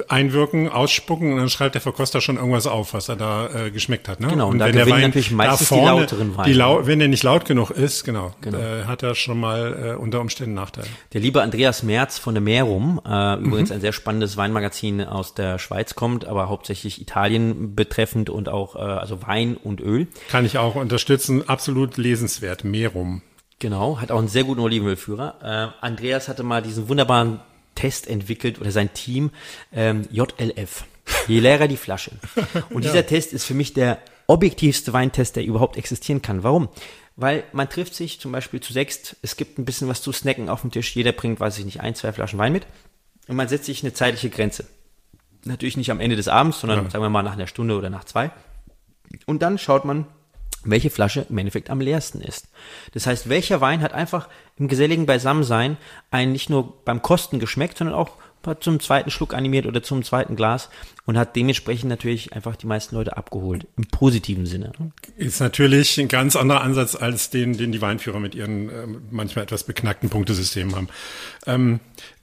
einwirken, ausspucken und dann schreibt der Verkoster schon irgendwas auf, was er da äh, geschmeckt hat. Ne? Genau, und da wenn der Wein natürlich meistens da die vorne, lauteren Weine. Die lau wenn der nicht laut genug ist, genau, Genau. Äh, hat er schon mal äh, unter Umständen Nachteile. Der liebe Andreas Merz von der Merum, äh, übrigens Mhm. ein sehr spannendes Weinmagazin aus der Schweiz kommt, aber hauptsächlich Italien betreffend und auch äh, also Wein und Öl. Kann ich auch unterstützen, absolut lesenswert, Merum. Genau, hat auch einen sehr guten Olivenölführer. Äh, Andreas hatte mal diesen wunderbaren Test entwickelt oder sein Team ähm, JLF. Je leerer die Flasche. Und dieser Test ist für mich der objektivste Weintest, der überhaupt existieren kann. Warum? Weil man trifft sich zum Beispiel zu sechst, es gibt ein bisschen was zu snacken auf dem Tisch, jeder bringt, weiß ich nicht, ein, zwei Flaschen Wein mit und man setzt sich eine zeitliche Grenze. Natürlich nicht am Ende des Abends, sondern sagen wir mal nach einer Stunde oder nach zwei. Und dann schaut man, welche Flasche im Endeffekt am leersten ist. Das heißt, welcher Wein hat einfach im geselligen Beisammensein einen nicht nur beim Kosten geschmeckt, sondern auch zum zweiten Schluck animiert oder zum zweiten Glas und hat dementsprechend natürlich einfach die meisten Leute abgeholt, im positiven Sinne. Ist natürlich ein ganz anderer Ansatz als den, den die Weinführer mit ihren äh, manchmal etwas beknackten Punktesystemen haben. Ähm,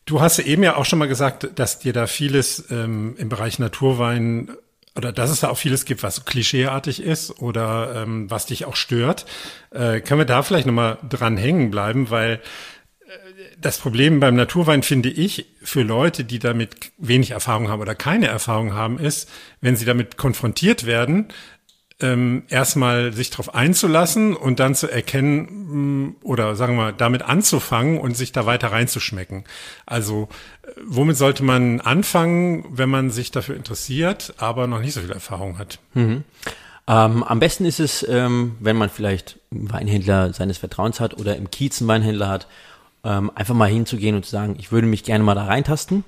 du hast eben ja auch schon mal gesagt, dass dir da vieles ähm, im Bereich Naturwein oder dass es da auch vieles gibt, was klischeeartig ist oder ähm, was dich auch stört. Äh, können wir da vielleicht nochmal dran hängen bleiben, weil äh, das Problem beim Naturwein finde ich für Leute, die damit wenig Erfahrung haben oder keine Erfahrung haben, ist, wenn sie damit konfrontiert werden, ähm, erstmal sich darauf einzulassen und dann zu erkennen mh, oder sagen wir mal damit anzufangen und sich da weiter reinzuschmecken. Also äh, womit sollte man anfangen, wenn man sich dafür interessiert, aber noch nicht so viel Erfahrung hat? Mhm. Ähm, am besten ist es, ähm, wenn man vielleicht einen Weinhändler seines Vertrauens hat oder im Kiez einen Weinhändler hat, ähm, einfach mal hinzugehen und zu sagen, ich würde mich gerne mal da reintasten,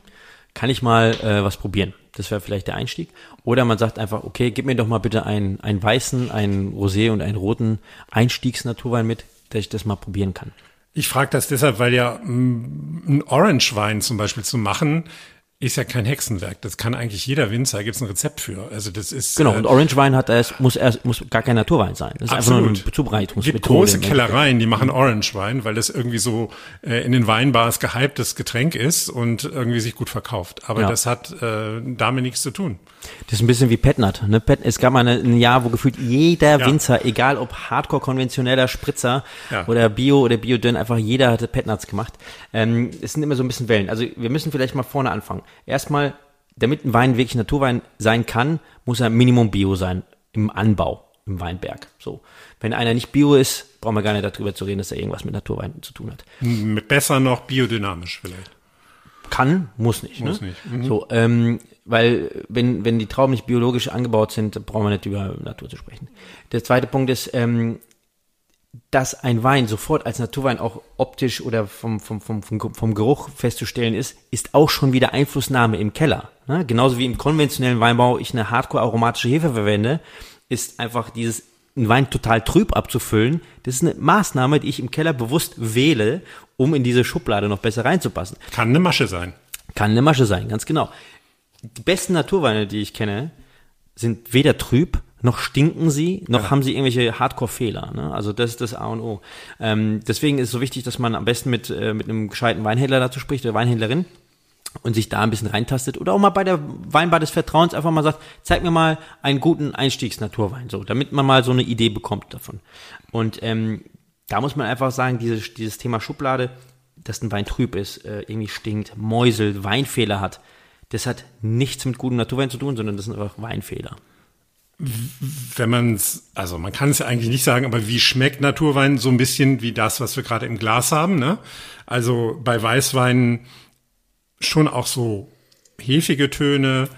kann ich mal äh, was probieren. Das wäre vielleicht der Einstieg. Oder man sagt einfach, okay, gib mir doch mal bitte einen, einen weißen, einen Rosé und einen roten Einstiegsnaturwein mit, dass ich das mal probieren kann. Ich frage das deshalb, weil ja mm, ein Orange-Wein zum Beispiel zu machen, ist ja kein Hexenwerk. Das kann eigentlich jeder Winzer, gibt es ein Rezept für. Also das ist genau. Und Orange Wein hat erst muss erst muss gar kein Naturwein sein. Das ist absolut. einfach nur eine Zubereitungsmethode. Es gibt große Kellereien, die machen Orange Wein, weil das irgendwie so äh, in den Weinbars gehyptes Getränk ist und irgendwie sich gut verkauft. Aber ja. das hat äh, damit nichts zu tun. Das ist ein bisschen wie Petnat. Ne? Pet, es gab mal eine, ein Jahr, wo gefühlt jeder ja. Winzer, egal ob Hardcore konventioneller Spritzer ja. oder Bio oder Biodünn, einfach jeder hatte Petnats gemacht. Ähm, es sind immer so ein bisschen Wellen. Also wir müssen vielleicht mal vorne anfangen. Erstmal, damit ein Wein wirklich Naturwein sein kann, muss er Minimum Bio sein im Anbau, im Weinberg. So. Wenn einer nicht Bio ist, brauchen wir gar nicht darüber zu reden, dass er irgendwas mit Naturwein zu tun hat. Besser noch biodynamisch vielleicht. Kann, muss nicht. Muss ne? nicht. Mhm. So, ähm, weil wenn, wenn die Trauben nicht biologisch angebaut sind, brauchen wir nicht über Natur zu sprechen. Der zweite Punkt ist, ähm, dass ein Wein sofort als Naturwein auch optisch oder vom, vom, vom, vom, vom Geruch festzustellen ist, ist auch schon wieder Einflussnahme im Keller. Ne? Genauso wie im konventionellen Weinbau ich eine hardcore aromatische Hefe verwende, ist einfach dieses einen Wein total trüb abzufüllen, das ist eine Maßnahme, die ich im Keller bewusst wähle, um in diese Schublade noch besser reinzupassen. Kann eine Masche sein. Kann eine Masche sein, ganz genau. Die besten Naturweine, die ich kenne, sind weder trüb, noch stinken sie, noch ja. haben sie irgendwelche Hardcore-Fehler. Ne? Also das ist das A und O. Ähm, deswegen ist es so wichtig, dass man am besten mit, äh, mit einem gescheiten Weinhändler dazu spricht oder Weinhändlerin und sich da ein bisschen reintastet oder auch mal bei der Weinbar des Vertrauens einfach mal sagt, zeig mir mal einen guten Einstiegsnaturwein, so, damit man mal so eine Idee bekommt davon. Und ähm, da muss man einfach sagen, dieses, dieses Thema Schublade, dass ein Wein trüb ist, äh, irgendwie stinkt, mäuselt, Weinfehler hat, das hat nichts mit gutem Naturwein zu tun, sondern das sind einfach Weinfehler wenn man es, also man kann es ja eigentlich nicht sagen, aber wie schmeckt Naturwein so ein bisschen wie das, was wir gerade im Glas haben, ne? Also bei Weißweinen schon auch so hefige Töne,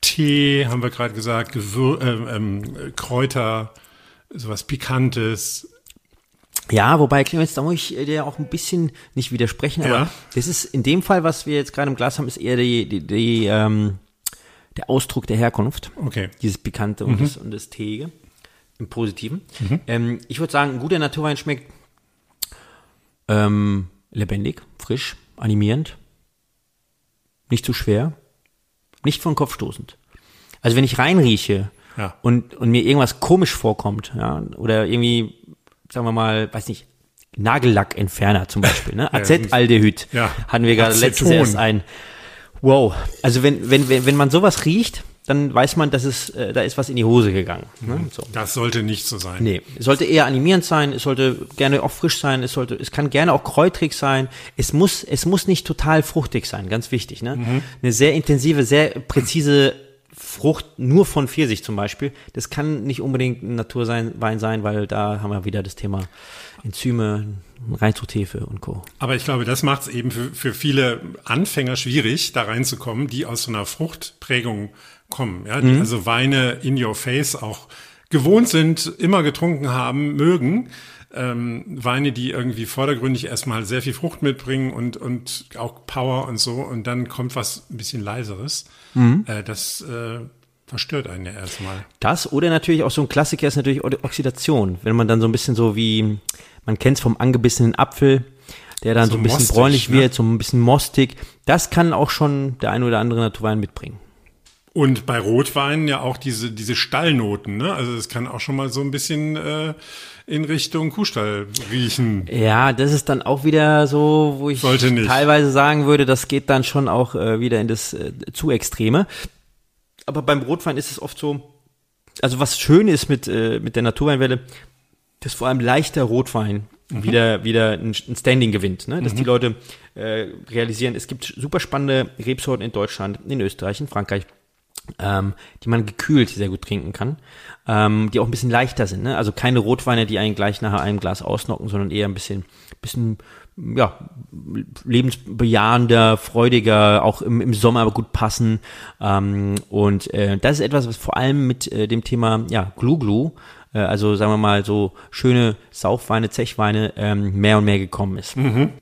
Tee, haben wir gerade gesagt, Gewür äh, ähm, Kräuter, sowas Pikantes. Ja, wobei, Clemens, da muss ich dir auch ein bisschen nicht widersprechen, aber ja. das ist in dem Fall, was wir jetzt gerade im Glas haben, ist eher die, die, die ähm, der Ausdruck der Herkunft. Okay. Dieses Pikante und, mhm. das, und das Teige. Im Positiven. Mhm. Ähm, ich würde sagen, ein guter Naturwein schmeckt ähm, lebendig, frisch, animierend, nicht zu schwer, nicht von Kopf stoßend. Also wenn ich reinrieche ja. und, und mir irgendwas komisch vorkommt, ja, oder irgendwie, sagen wir mal, weiß nicht, Nagellackentferner zum Beispiel, ne? Acetaldehyd ja. hatten wir gerade letztens erst ein. Wow. Also wenn, wenn, wenn, wenn man sowas riecht, dann weiß man, dass es, äh, da ist was in die Hose gegangen. Ne? Mhm. So. Das sollte nicht so sein. Nee, es sollte eher animierend sein, es sollte gerne auch frisch sein, es sollte, es kann gerne auch kräutrig sein. Es muss, es muss nicht total fruchtig sein, ganz wichtig. Ne? Mhm. Eine sehr intensive, sehr präzise Frucht nur von Pfirsich zum Beispiel, das kann nicht unbedingt ein Naturwein sein, weil da haben wir wieder das Thema Enzyme, Reinzuchthefe und Co. Aber ich glaube, das macht es eben für, für viele Anfänger schwierig, da reinzukommen, die aus so einer Fruchtprägung kommen. Ja? Die mhm. also Weine in your face auch gewohnt sind, immer getrunken haben, mögen. Ähm, Weine, die irgendwie vordergründig erstmal sehr viel Frucht mitbringen und, und auch Power und so. Und dann kommt was ein bisschen leiseres. Mhm. Äh, das, äh, verstört einen ja erstmal. Das oder natürlich auch so ein Klassiker ist natürlich Oxidation. Wenn man dann so ein bisschen so wie, man kennt es vom angebissenen Apfel, der dann so, so ein bisschen mostig, bräunlich ne? wird, so ein bisschen mostig. Das kann auch schon der ein oder andere Naturwein mitbringen. Und bei Rotwein ja auch diese, diese Stallnoten, ne? Also es kann auch schon mal so ein bisschen äh, in Richtung Kuhstall riechen. Ja, das ist dann auch wieder so, wo ich teilweise sagen würde, das geht dann schon auch äh, wieder in das äh, zu Extreme. Aber beim Rotwein ist es oft so, also was schön ist mit, äh, mit der Naturweinwelle, dass vor allem leichter Rotwein mhm. wieder, wieder ein, Standing gewinnt, ne? dass mhm. die Leute äh, realisieren, es gibt super spannende Rebsorten in Deutschland, in Österreich, in Frankreich, ähm, die man gekühlt sehr gut trinken kann, ähm, die auch ein bisschen leichter sind. Ne? Also keine Rotweine, die einen gleich nachher einem Glas ausnocken, sondern eher ein bisschen, bisschen ja, lebensbejahender, freudiger, auch im, im Sommer gut passen. Ähm, und äh, das ist etwas, was vor allem mit äh, dem Thema ja, Glu-Glu, äh, also sagen wir mal so schöne Saufweine, Zechweine, ähm, mehr und mehr gekommen ist. Mhm.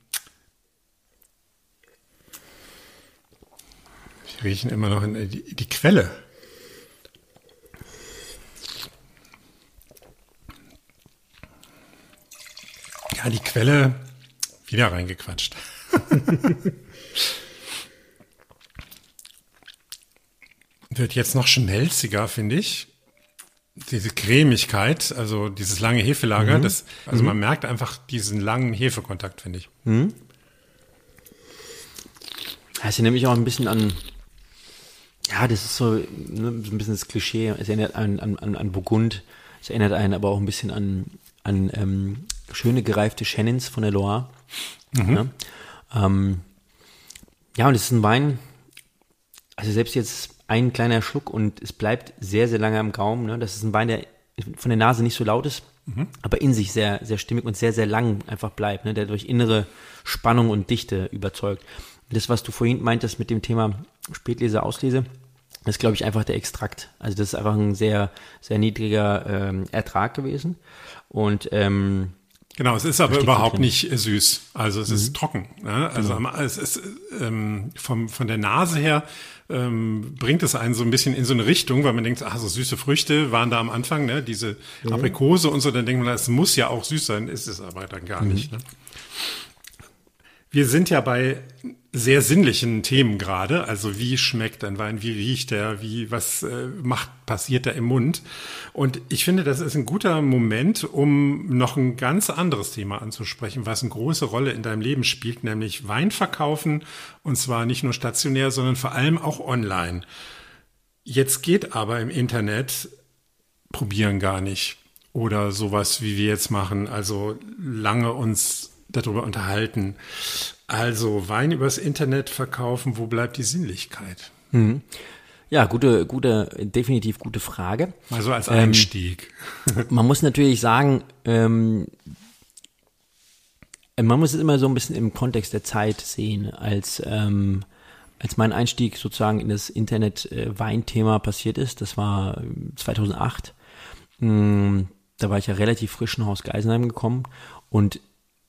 riechen immer noch in die, die Quelle. Ja, die Quelle wieder reingequatscht. Wird jetzt noch schmelziger, finde ich. Diese Cremigkeit, also dieses lange Hefelager, mhm. das, also mhm. man merkt einfach diesen langen Hefekontakt, finde ich. Mhm. Das erinnert mich auch ein bisschen an ja, das ist so, ne, so ein bisschen das Klischee. Es erinnert an, an, an Burgund. Es erinnert einen aber auch ein bisschen an, an ähm, schöne gereifte Shannons von der Loire. Mhm. Ja? Ähm, ja, und es ist ein Wein, also selbst jetzt ein kleiner Schluck und es bleibt sehr, sehr lange am Gaumen. Ne? Das ist ein Wein, der von der Nase nicht so laut ist, mhm. aber in sich sehr, sehr stimmig und sehr, sehr lang einfach bleibt, ne? der durch innere Spannung und Dichte überzeugt. Das, was du vorhin meintest mit dem Thema Spätlese, Auslese, das ist, glaube ich, einfach der Extrakt. Also das ist einfach ein sehr, sehr niedriger ähm, Ertrag gewesen. Und ähm, Genau, es ist aber überhaupt nicht süß. Also es mhm. ist trocken. Ne? Also genau. es ist ähm, vom, von der Nase her ähm, bringt es einen so ein bisschen in so eine Richtung, weil man denkt, ach, so süße Früchte waren da am Anfang, ne? diese mhm. Aprikose und so, dann denkt man, es muss ja auch süß sein, ist es aber dann gar mhm. nicht. Ne? Wir sind ja bei sehr sinnlichen Themen gerade. Also wie schmeckt ein Wein, wie riecht er, wie was äh, macht passiert da im Mund? Und ich finde, das ist ein guter Moment, um noch ein ganz anderes Thema anzusprechen, was eine große Rolle in deinem Leben spielt, nämlich Wein verkaufen und zwar nicht nur stationär, sondern vor allem auch online. Jetzt geht aber im Internet probieren gar nicht oder sowas, wie wir jetzt machen, also lange uns darüber unterhalten. Also Wein übers Internet verkaufen, wo bleibt die Sinnlichkeit? Mhm. Ja, gute, gute, definitiv gute Frage. Mal so als Einstieg. Ähm, man muss natürlich sagen, ähm, man muss es immer so ein bisschen im Kontext der Zeit sehen, als ähm, als mein Einstieg sozusagen in das Internet-Weinthema äh, passiert ist. Das war 2008. Ähm, da war ich ja relativ frisch nach Haus Geisenheim gekommen und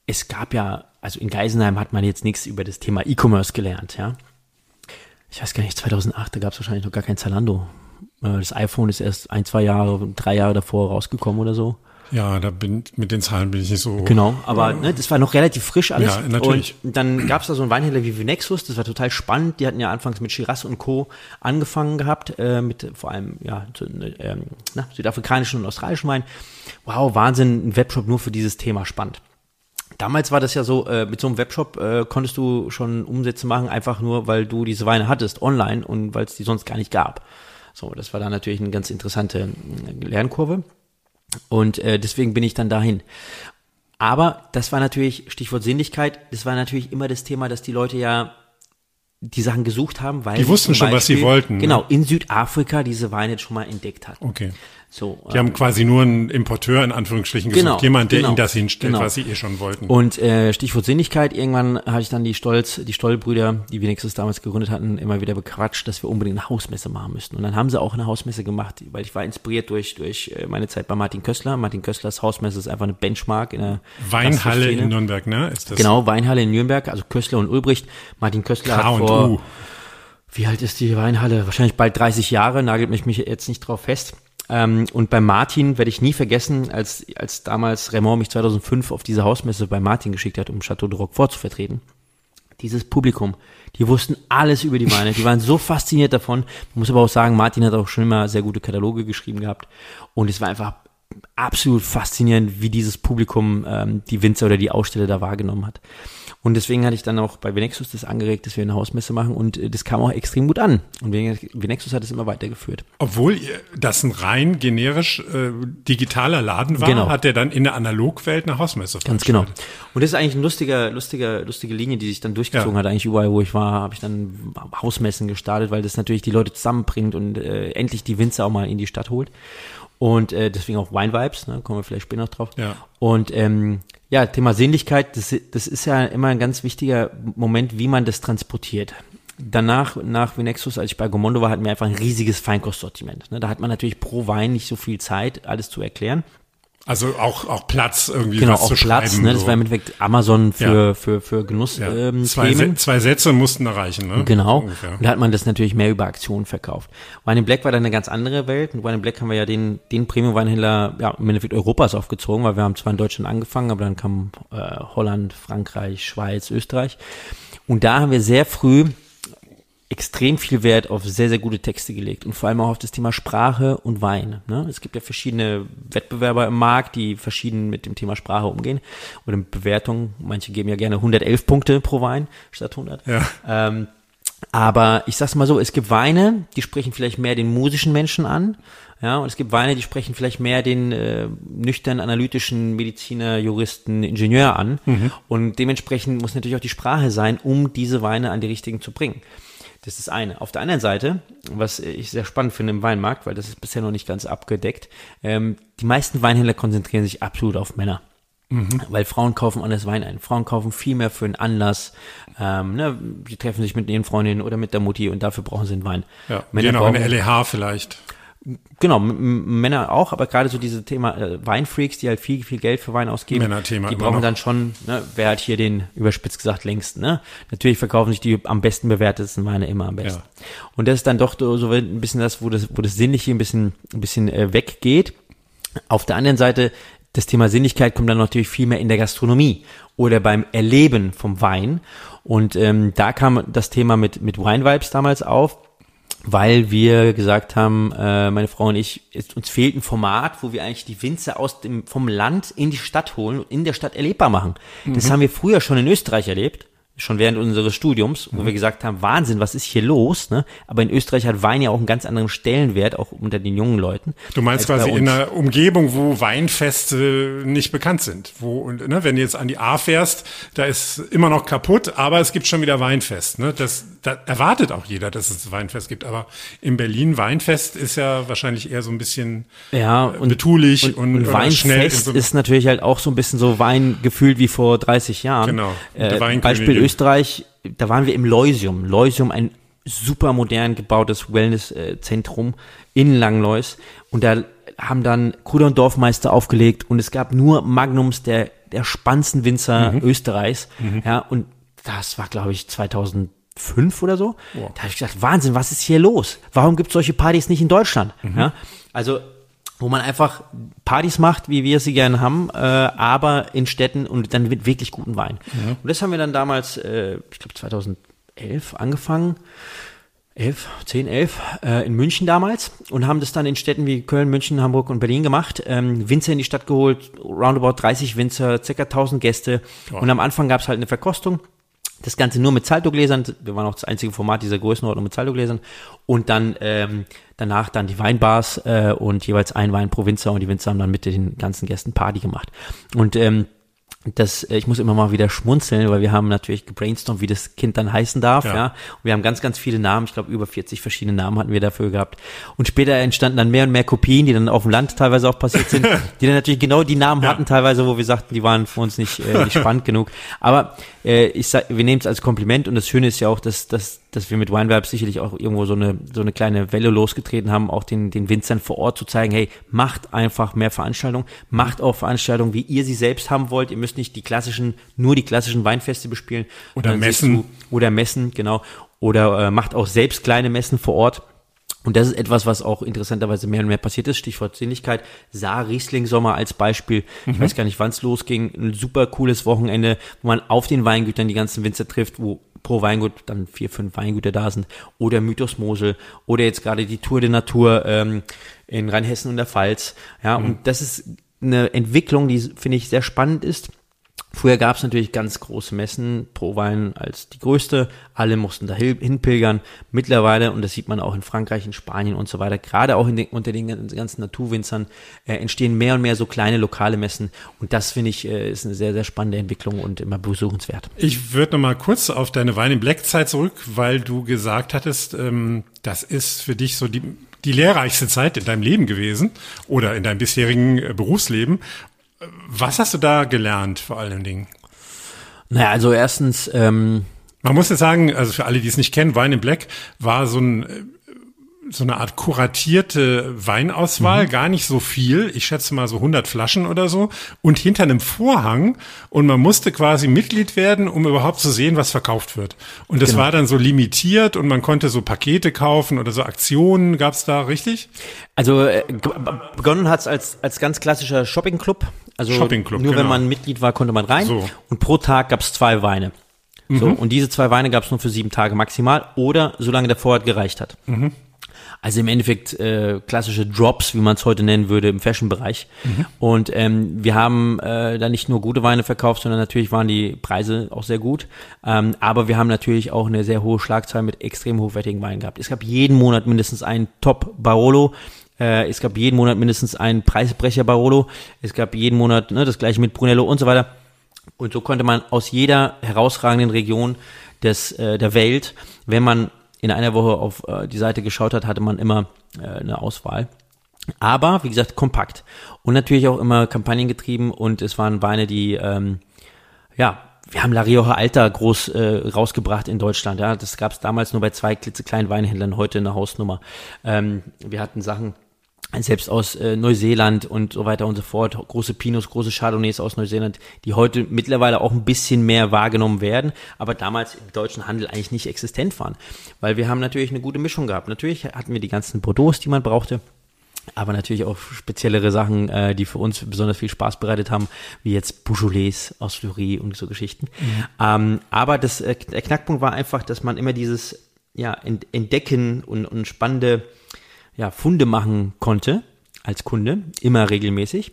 es gab ja, also in Geisenheim hat man jetzt nichts über das Thema E-Commerce gelernt, ja. Ich weiß gar nicht, 2008, da gab es wahrscheinlich noch gar kein Zalando. Äh, das iPhone ist erst ein, zwei Jahre, drei Jahre davor rausgekommen oder so. Ja, da bin mit den Zahlen bin ich nicht so. Genau, aber ne, das war noch relativ frisch alles. Ja, natürlich. Und dann gab es da so einen Weinhändler wie Vinexus, das war total spannend. Die hatten ja anfangs mit Shiraz und Co. angefangen gehabt, äh, mit vor allem ja ähm, na, südafrikanischen und australischen Wein. Wow, Wahnsinn, ein Webshop nur für dieses Thema spannend. Damals war das ja so, äh, mit so einem Webshop äh, konntest du schon Umsätze machen, einfach nur, weil du diese Weine hattest online und weil es die sonst gar nicht gab. So, das war dann natürlich eine ganz interessante äh, Lernkurve. Und äh, deswegen bin ich dann dahin. Aber das war natürlich, Stichwort Sinnlichkeit, das war natürlich immer das Thema, dass die Leute ja die Sachen gesucht haben, weil die wussten schon, Beispiel, was sie wollten. Ne? Genau, in Südafrika diese Weine schon mal entdeckt hatten. Okay. So, die ähm, haben quasi nur einen Importeur in Anführungsstrichen gesucht, genau, jemand, der genau, ihnen das hinstellt, genau. was sie eh schon wollten. Und äh, Stichwort Sinnlichkeit, irgendwann hatte ich dann die Stolz, die Stollbrüder, die wenigstens damals gegründet hatten, immer wieder bequatscht, dass wir unbedingt eine Hausmesse machen müssten. Und dann haben sie auch eine Hausmesse gemacht, weil ich war inspiriert durch durch äh, meine Zeit bei Martin Kössler. Martin Kösslers Hausmesse ist einfach eine Benchmark in der Weinhalle in Nürnberg, ne? Ist das? Genau, Weinhalle in Nürnberg, also Kössler und Ulbricht. Martin Kössler K hat vor wie alt ist die Weinhalle? Wahrscheinlich bald 30 Jahre, nagelt mich, mich jetzt nicht drauf fest. Ähm, und bei Martin werde ich nie vergessen, als, als damals Raymond mich 2005 auf diese Hausmesse bei Martin geschickt hat, um Chateau de Roquefort zu vertreten. Dieses Publikum, die wussten alles über die Weine, die waren so fasziniert davon. Man muss aber auch sagen, Martin hat auch schon immer sehr gute Kataloge geschrieben gehabt. Und es war einfach absolut faszinierend, wie dieses Publikum ähm, die Winzer oder die Aussteller da wahrgenommen hat. Und deswegen hatte ich dann auch bei Venexus das angeregt, dass wir eine Hausmesse machen und äh, das kam auch extrem gut an. Und Venexus hat es immer weitergeführt. Obwohl das ein rein generisch äh, digitaler Laden war, Genau. hat er dann in der Analogwelt eine Hausmesse Ganz genau. Und das ist eigentlich ein lustiger, lustiger, lustige Linie, die sich dann durchgezogen Ja. hat. Eigentlich überall, wo ich war, habe ich dann Hausmessen gestartet, weil das natürlich die Leute zusammenbringt und äh, endlich die Winzer auch mal in die Stadt holt. Und äh, deswegen auch Wine Vibes, ne, kommen wir vielleicht später noch drauf. Ja. Und ähm, ja, Thema Sinnlichkeit, das, das ist ja immer ein ganz wichtiger Moment, wie man das transportiert. Danach, nach Venexus, als ich bei Gomondo war, hatten wir einfach ein riesiges Feinkostsortiment. Ne, da hat man natürlich pro Wein nicht so viel Zeit, alles zu erklären. Also auch, auch Platz irgendwie Genau, was auch zu Platz, schreiben. ne? Das so. war im Endeffekt Amazon für, Ja. für, für Genuss ja. ähm, zwei. Se zwei Sätze mussten erreichen. Ne? Genau. Ungefähr. Und da hat man das natürlich mehr über Aktionen verkauft. Wine in Black war dann eine ganz andere Welt. Mit Wine in Black haben wir ja den, den Premium-Weinhändler ja, im Endeffekt Europas aufgezogen, weil wir haben zwar in Deutschland angefangen, aber dann kam äh, Holland, Frankreich, Schweiz, Österreich. Und da haben wir sehr früh extrem viel Wert auf sehr, sehr gute Texte gelegt und vor allem auch auf das Thema Sprache und Wein. Ne? Es gibt ja verschiedene Wettbewerber im Markt, die verschieden mit dem Thema Sprache umgehen oder mit Bewertungen. Manche geben ja gerne 111 Punkte pro Wein statt 100. Ja. Ähm, aber ich sag's mal so, es gibt Weine, die sprechen vielleicht mehr den musischen Menschen an. Ja, und es gibt Weine, die sprechen vielleicht mehr den äh, nüchtern analytischen Mediziner, Juristen, Ingenieur an. Und dementsprechend muss natürlich auch die Sprache sein, um diese Weine an die richtigen zu bringen. Das ist das eine. Auf der anderen Seite, was ich sehr spannend finde im Weinmarkt, weil das ist bisher noch nicht ganz abgedeckt, ähm, die meisten Weinhändler konzentrieren sich absolut auf Männer. Weil Frauen kaufen anders Wein ein. Frauen kaufen viel mehr für einen Anlass. Ähm, ne, die treffen sich mit ihren Freundinnen oder mit der Mutti und dafür brauchen sie einen Wein. Ja. Männer Gehen auch in eine LEH vielleicht. Genau, Männer auch, aber gerade so diese Thema äh, Weinfreaks, die halt viel, viel Geld für Wein ausgeben, Männerthema die brauchen dann schon, ne, wer hat hier den, überspitzt gesagt, längsten, ne? Natürlich verkaufen sich die am besten bewertetsten Weine immer am besten. Und das ist dann doch so so ein bisschen das, wo das, wo das Sinnliche ein bisschen, ein bisschen äh, weggeht. Auf der anderen Seite, das Thema Sinnlichkeit kommt dann natürlich viel mehr in der Gastronomie oder beim Erleben vom Wein. Und ähm, da kam das Thema mit, mit Wine Vibes damals auf weil wir gesagt haben, äh, meine Frau und ich, es, uns fehlt ein Format, wo wir eigentlich die Winzer aus dem, vom Land in die Stadt holen und in der Stadt erlebbar machen. Das haben wir früher schon in Österreich erlebt, schon während unseres Studiums, wo wir gesagt haben, Wahnsinn, was ist hier los? Ne? Aber in Österreich hat Wein ja auch einen ganz anderen Stellenwert, auch unter den jungen Leuten. Du meinst quasi in einer Umgebung, wo Weinfeste nicht bekannt sind. Wo, und, ne, wenn du jetzt an die A fährst, da ist immer noch kaputt, aber es gibt schon wieder Weinfest. Ne? Das, da erwartet auch jeder, dass es Weinfest gibt. Aber in Berlin Weinfest ist ja wahrscheinlich eher so ein bisschen ja, und, betulich und, und in Weinfest so ist natürlich halt auch so ein bisschen so Wein gefühlt wie vor 30 Jahren. Genau. Äh. Beispiel Österreich, da waren wir im Leusium. Leusium, ein super modern gebautes Wellnesszentrum in Langlois. Und da haben dann Kruder und Dorfmeister aufgelegt und es gab nur Magnums der, der spannendsten Winzer Mhm. Österreichs. Ja, und das war, glaube ich, 2005 oder so. Da habe ich gedacht, Wahnsinn, was ist hier los? Warum gibt es solche Partys nicht in Deutschland? Mhm. Ja, also wo man einfach Partys macht, wie wir sie gerne haben, äh, aber in Städten und dann mit wirklich guten Wein. Und das haben wir dann damals, äh, ich glaube 2011 angefangen. 11, 10, 11, äh, in München damals und haben das dann in Städten wie Köln, München, Hamburg und Berlin gemacht. Ähm, Winzer in die Stadt geholt, roundabout 30 Winzer, circa 1000 Gäste. Und am Anfang gab es halt eine Verkostung. Das Ganze nur mit Zaltogläsern. Wir waren auch das einzige Format dieser Größenordnung mit Zaltogläsern. Und dann ähm, danach dann die Weinbars äh, und jeweils ein Wein pro Winzer und die Winzer haben dann mit den ganzen Gästen Party gemacht. Und ähm, das, äh, ich muss immer mal wieder schmunzeln, weil wir haben natürlich gebrainstormt, wie das Kind dann heißen darf, Ja. ja. Und wir haben ganz, ganz viele Namen, ich glaube über 40 verschiedene Namen hatten wir dafür gehabt. Und später entstanden dann mehr und mehr Kopien, die dann auf dem Land teilweise auch passiert sind, die dann natürlich genau die Namen hatten teilweise, wo wir sagten, die waren für uns nicht, äh, nicht spannend genug. Aber äh, ich sag, wir nehmen es als Kompliment und das Schöne ist ja auch, dass, dass, dass wir mit Weinwerb sicherlich auch irgendwo so eine, so eine kleine Welle losgetreten haben, auch den, den Winzern vor Ort zu zeigen, hey, macht einfach mehr Veranstaltungen, macht auch Veranstaltungen, wie ihr sie selbst haben wollt. Müsst nicht die klassischen, nur die klassischen Weinfeste bespielen. Oder Messen. Zu, oder Messen, genau. oder äh, macht auch selbst kleine Messen vor Ort. Und das ist etwas, was auch interessanterweise mehr und mehr passiert ist. Stichwort Sinnlichkeit. Saar Riesling Sommer als Beispiel. Ich mhm. weiß gar nicht, wann es losging. Ein super cooles Wochenende, wo man auf den Weingütern die ganzen Winzer trifft, wo pro Weingut dann vier, fünf Weingüter da sind. Oder Mythos Mosel. Oder jetzt gerade die Tour de Natur ähm, in Rheinhessen und der Pfalz. Ja, mhm. und das ist eine Entwicklung, die finde ich sehr spannend ist Früher gab es natürlich ganz große Messen, Prowein als die größte, alle mussten da hinpilgern. Mittlerweile, und das sieht man auch in Frankreich, in Spanien und so weiter, gerade auch den, unter den ganzen Naturwinzern, äh, entstehen mehr und mehr so kleine lokale Messen. Und das finde ich äh, ist eine sehr, sehr spannende Entwicklung und immer besuchenswert. Ich würde noch mal kurz auf deine Wein in Black Zeit zurück, weil du gesagt hattest, ähm, das ist für dich so die die lehrreichste Zeit in deinem Leben gewesen oder in deinem bisherigen äh, Berufsleben. Was hast du da gelernt vor allen Dingen? Naja, also erstens. Ähm, Man muss jetzt sagen, also für alle, die es nicht kennen, Wine in Black war so ein äh, so eine Art kuratierte Weinauswahl, mhm. gar nicht so viel, ich schätze mal so 100 Flaschen oder so, und hinter einem Vorhang und man musste quasi Mitglied werden, um überhaupt zu sehen, was verkauft wird. Und das genau. war dann so limitiert und man konnte so Pakete kaufen oder so Aktionen, gab's da richtig? Also äh, begonnen hat's als, als ganz klassischer Shopping-Club. Also Shopping nur genau. wenn man Mitglied war, konnte man rein so. und pro Tag gab's zwei Weine. So, mhm. und diese zwei Weine gab's nur für sieben Tage maximal oder solange der Vorrat gereicht hat. Mhm. Also im Endeffekt äh, klassische Drops, wie man es heute nennen würde, im Fashion-Bereich. Mhm. Und ähm, wir haben äh, da nicht nur gute Weine verkauft, sondern natürlich waren die Preise auch sehr gut. Ähm, aber wir haben natürlich auch eine sehr hohe Schlagzahl mit extrem hochwertigen Weinen gehabt. Es gab jeden Monat mindestens einen Top Barolo. Äh, es gab jeden Monat mindestens einen Preisbrecher Barolo. Es gab jeden Monat ne, das gleiche mit Brunello und so weiter. Und so konnte man aus jeder herausragenden Region des, äh, der Welt, wenn man in einer Woche auf äh, die Seite geschaut hat, hatte man immer äh, eine Auswahl. Aber, wie gesagt, kompakt. Und natürlich auch immer Kampagnen getrieben und es waren Weine, die, ähm, ja, wir haben La Rioja Alta groß äh, rausgebracht in Deutschland. Ja, das gab es damals nur bei zwei klitzekleinen Weinhändlern, heute eine Hausnummer. Ähm, wir hatten Sachen selbst aus äh, Neuseeland und so weiter und so fort, große Pinots, große Chardonnays aus Neuseeland, die heute mittlerweile auch ein bisschen mehr wahrgenommen werden, aber damals im deutschen Handel eigentlich nicht existent waren, weil wir haben natürlich eine gute Mischung gehabt. Natürlich hatten wir die ganzen Bordeaux, die man brauchte, aber natürlich auch speziellere Sachen, äh, die für uns besonders viel Spaß bereitet haben, wie jetzt Beaujolais aus Fleury und so Geschichten. Mhm. Ähm, aber das, äh, der Knackpunkt war einfach, dass man immer dieses ja, Entdecken und, und spannende ja, Funde machen konnte als Kunde, immer regelmäßig.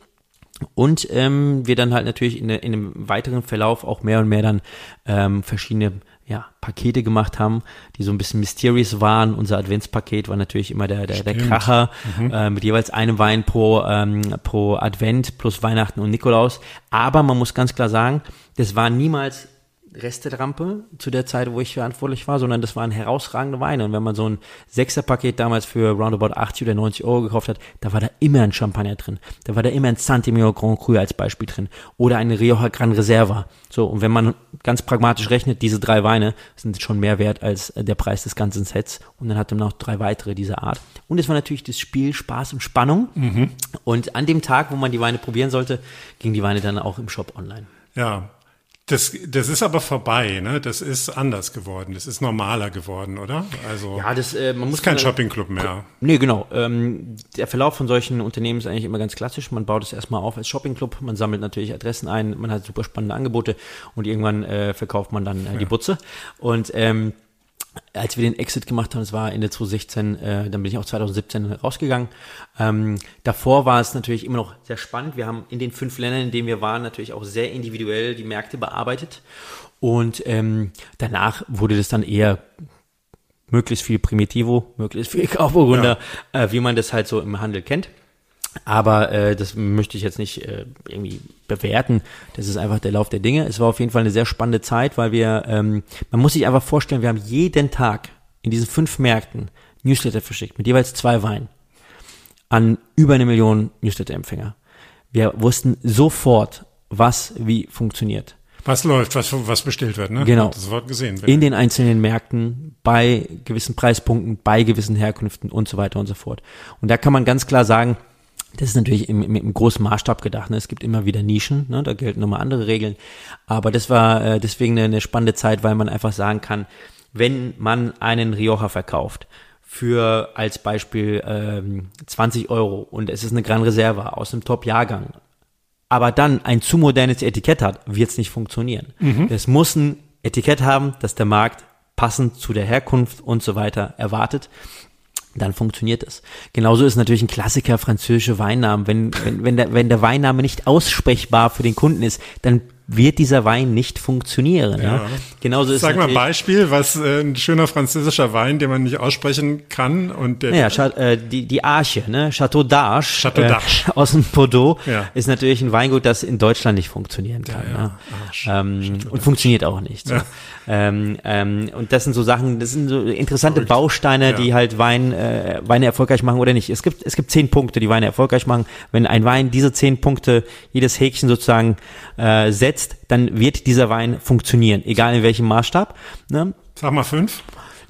Und ähm, wir dann halt natürlich in, in einem weiteren Verlauf auch mehr und mehr dann ähm, verschiedene ja, Pakete gemacht haben, die so ein bisschen mysterious waren. Unser Adventspaket war natürlich immer der, der, der Kracher mhm. äh, mit jeweils einem Wein pro, ähm, pro Advent plus Weihnachten und Nikolaus. Aber man muss ganz klar sagen, das war niemals Resterampe zu der Zeit, wo ich verantwortlich war, sondern das waren herausragende Weine. Und wenn man so ein Sechserpaket damals für roundabout 80 oder 90 Euro gekauft hat, da war da immer ein Champagner drin. Da war da immer ein Santimio Grand Cru als Beispiel drin. Oder eine Rioja Gran Reserva. So, und wenn man ganz pragmatisch rechnet, diese drei Weine sind schon mehr wert als der Preis des ganzen Sets. Und dann hat man noch drei weitere dieser Art. Und es war natürlich das Spiel, Spaß und Spannung. Mhm. Und an dem Tag, wo man die Weine probieren sollte, ging die Weine dann auch im Shop online. Ja, das, das ist aber vorbei, ne? Das ist anders geworden. Das ist normaler geworden, oder? Also ja, das, äh, man muss ist kein Shoppingclub mehr. Nee, genau. Ähm, der Verlauf von solchen Unternehmen ist eigentlich immer ganz klassisch. Man baut es erstmal auf als Shoppingclub, man sammelt natürlich Adressen ein, man hat super spannende Angebote und irgendwann äh, verkauft man dann äh, ja. die Butze. Und ähm, als wir den Exit gemacht haben, das war Ende 2016, äh, dann bin ich auch 2017 rausgegangen. Ähm, davor war es natürlich immer noch sehr spannend. Wir haben in den fünf Ländern, in denen wir waren, natürlich auch sehr individuell die Märkte bearbeitet. Und ähm, danach wurde das dann eher möglichst viel Primitivo, möglichst viel Kaufburgunder, ja. äh, wie man das halt so im Handel kennt. Aber äh, das möchte ich jetzt nicht äh, irgendwie bewerten. Das ist einfach der Lauf der Dinge. Es war auf jeden Fall eine sehr spannende Zeit, weil wir, ähm, man muss sich einfach vorstellen, wir haben jeden Tag in diesen fünf Märkten Newsletter verschickt, mit jeweils zwei Weinen an über eine Million Newsletter-Empfänger. Wir wussten sofort, was wie funktioniert. Was läuft, was, was bestellt wird, ne? Genau. Das Wort gesehen. In den einzelnen Märkten, bei gewissen Preispunkten, bei gewissen Herkünften und so weiter und so fort. Und da kann man ganz klar sagen, das ist natürlich im, im, im großen Maßstab gedacht. Ne? Es gibt immer wieder Nischen, ne? da gelten nochmal andere Regeln. Aber das war äh, deswegen eine, eine spannende Zeit, weil man einfach sagen kann, wenn man einen Rioja verkauft für als Beispiel ähm, 20 Euro und es ist eine Gran Reserva aus einem Top-Jahrgang, aber dann ein zu modernes Etikett hat, wird es nicht funktionieren. Es muss ein Etikett haben, das der Markt passend zu der Herkunft und so weiter erwartet. Dann funktioniert es. Genauso ist natürlich ein Klassiker französische Weinnamen. Wenn, wenn, wenn, der, wenn der Weinname nicht aussprechbar für den Kunden ist, dann wird dieser Wein nicht funktionieren. Ja. Genauso ist Sag mal ein Beispiel, was äh, ein schöner französischer Wein, den man nicht aussprechen kann und der Ja, Cha äh, die, die Arche, ne? Chateau d'Arche, Chateau d'Arche. Äh, aus dem Bordeaux, Ja. ist natürlich ein Weingut, das in Deutschland nicht funktionieren kann. Ja, ja. Ne? Ähm, und funktioniert auch nicht. So. Ja. Ähm, ähm, und das sind so Sachen, das sind so interessante Bausteine, Ja. die halt Wein, äh, Weine erfolgreich machen oder nicht. Es gibt, es gibt zehn Punkte, die Weine erfolgreich machen. Wenn ein Wein diese zehn Punkte, jedes Häkchen sozusagen äh, setzt, dann wird dieser Wein funktionieren, egal in welchem Maßstab. Ne? Sag mal fünf.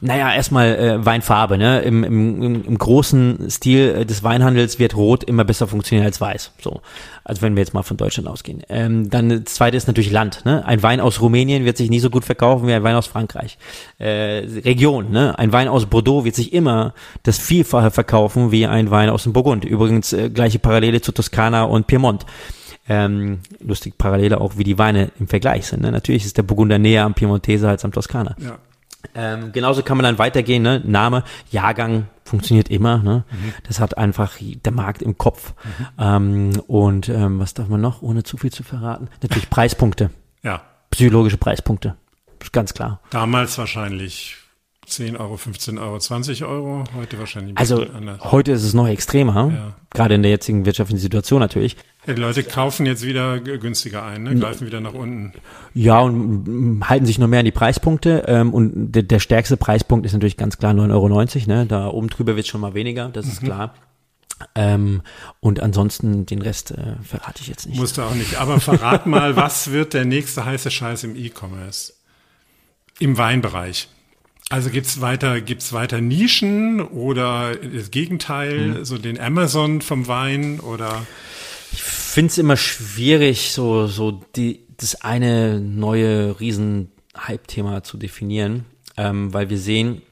Naja, erstmal äh, Weinfarbe. Ne? Im, im, im, Im großen Stil äh, des Weinhandels wird Rot immer besser funktionieren als Weiß. So, also wenn wir jetzt mal von Deutschland ausgehen. Ähm, dann das zweite ist natürlich Land. Ne? Ein Wein aus Rumänien wird sich nie so gut verkaufen wie ein Wein aus Frankreich. Äh, Region. Ne? Ein Wein aus Bordeaux wird sich immer das Vielfache verkaufen wie ein Wein aus dem Burgund. Übrigens äh, gleiche Parallele zu Toskana und Piemont. Ähm, lustig Parallele auch, wie die Weine im Vergleich sind. Ne? Natürlich ist der Burgunder näher am Piemontese als am Toskana. Ja. Ähm, genauso kann man dann weitergehen, ne? Name, Jahrgang funktioniert immer, ne? Das hat einfach der Markt im Kopf. Ähm, und ähm, was darf man noch, ohne zu viel zu verraten? Natürlich Preispunkte, Ja. psychologische Preispunkte. Ganz klar. Damals wahrscheinlich 10 Euro, 15 Euro, 20 Euro. Heute wahrscheinlich ein Also bisschen anders. heute ist es noch extremer, Ja. gerade in der jetzigen wirtschaftlichen Situation natürlich. Ja, die Leute kaufen jetzt wieder günstiger ein, ne? greifen wieder nach unten. Ja, und mm, halten sich noch mehr an die Preispunkte. Ähm, und der, stärkste Preispunkt ist natürlich ganz klar 9,90 Euro. Ne? Da oben drüber wird schon mal weniger, das ist klar. Ähm, und ansonsten den Rest äh, verrate ich jetzt nicht. Musste auch nicht. Aber verrat mal, was wird der nächste heiße Scheiß im E-Commerce? Im Weinbereich. Also gibt's weiter, gibt's weiter Nischen oder das Gegenteil, so den Amazon vom Wein oder Ich finde es immer schwierig, so, so die, das eine neue Riesen-Hype-Thema zu definieren, ähm, weil wir sehen,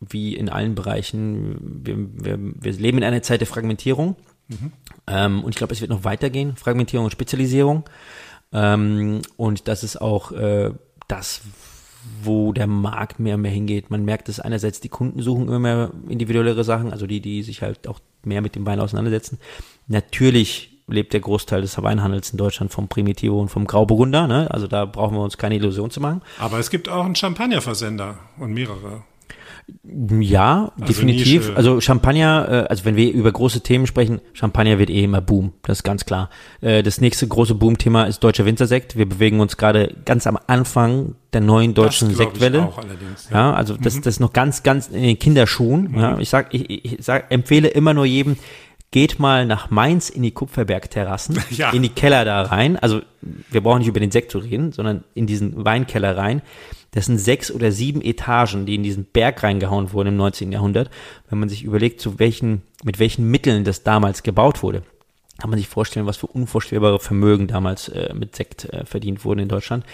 wie in allen Bereichen, wir, wir, wir leben in einer Zeit der Fragmentierung. Ähm, und ich glaube, es wird noch weitergehen, Fragmentierung und Spezialisierung. Ähm, und das ist auch äh, das, wo der Markt mehr und mehr hingeht. Man merkt es einerseits, die Kunden suchen immer mehr individuellere Sachen, also die, die sich halt auch mehr mit dem Wein auseinandersetzen. Natürlich lebt der Großteil des Weinhandels in Deutschland vom Primitivo und vom Grauburgunder, ne? Also da brauchen wir uns keine Illusion zu machen. aber es gibt auch einen Champagnerversender und mehrere. Ja, definitiv. Nische. Also Champagner, äh, also wenn wir über große Themen sprechen, Champagner wird eh immer Boom, das ist ganz klar. Äh, das nächste große Boom-Thema ist deutscher Wintersekt. Wir bewegen uns gerade ganz am Anfang der neuen deutschen das glaub ich Sektwelle. auch allerdings. Ja. Ja, also das, das ist noch ganz, ganz in den Kinderschuhen. Ja, ich sag, ich, ich sag, empfehle immer nur jedem, geht mal nach Mainz in die Kupferberg-Terrassen, Ja. in die Keller da rein. Also wir brauchen nicht über den Sekt zu reden, sondern in diesen Weinkeller rein. Das sind sechs oder sieben Etagen, die in diesen Berg reingehauen wurden im 19. Jahrhundert. Wenn man sich überlegt, zu welchen, mit welchen Mitteln das damals gebaut wurde, kann man sich vorstellen, was für unvorstellbare Vermögen damals äh, mit Sekt äh, verdient wurden in Deutschland.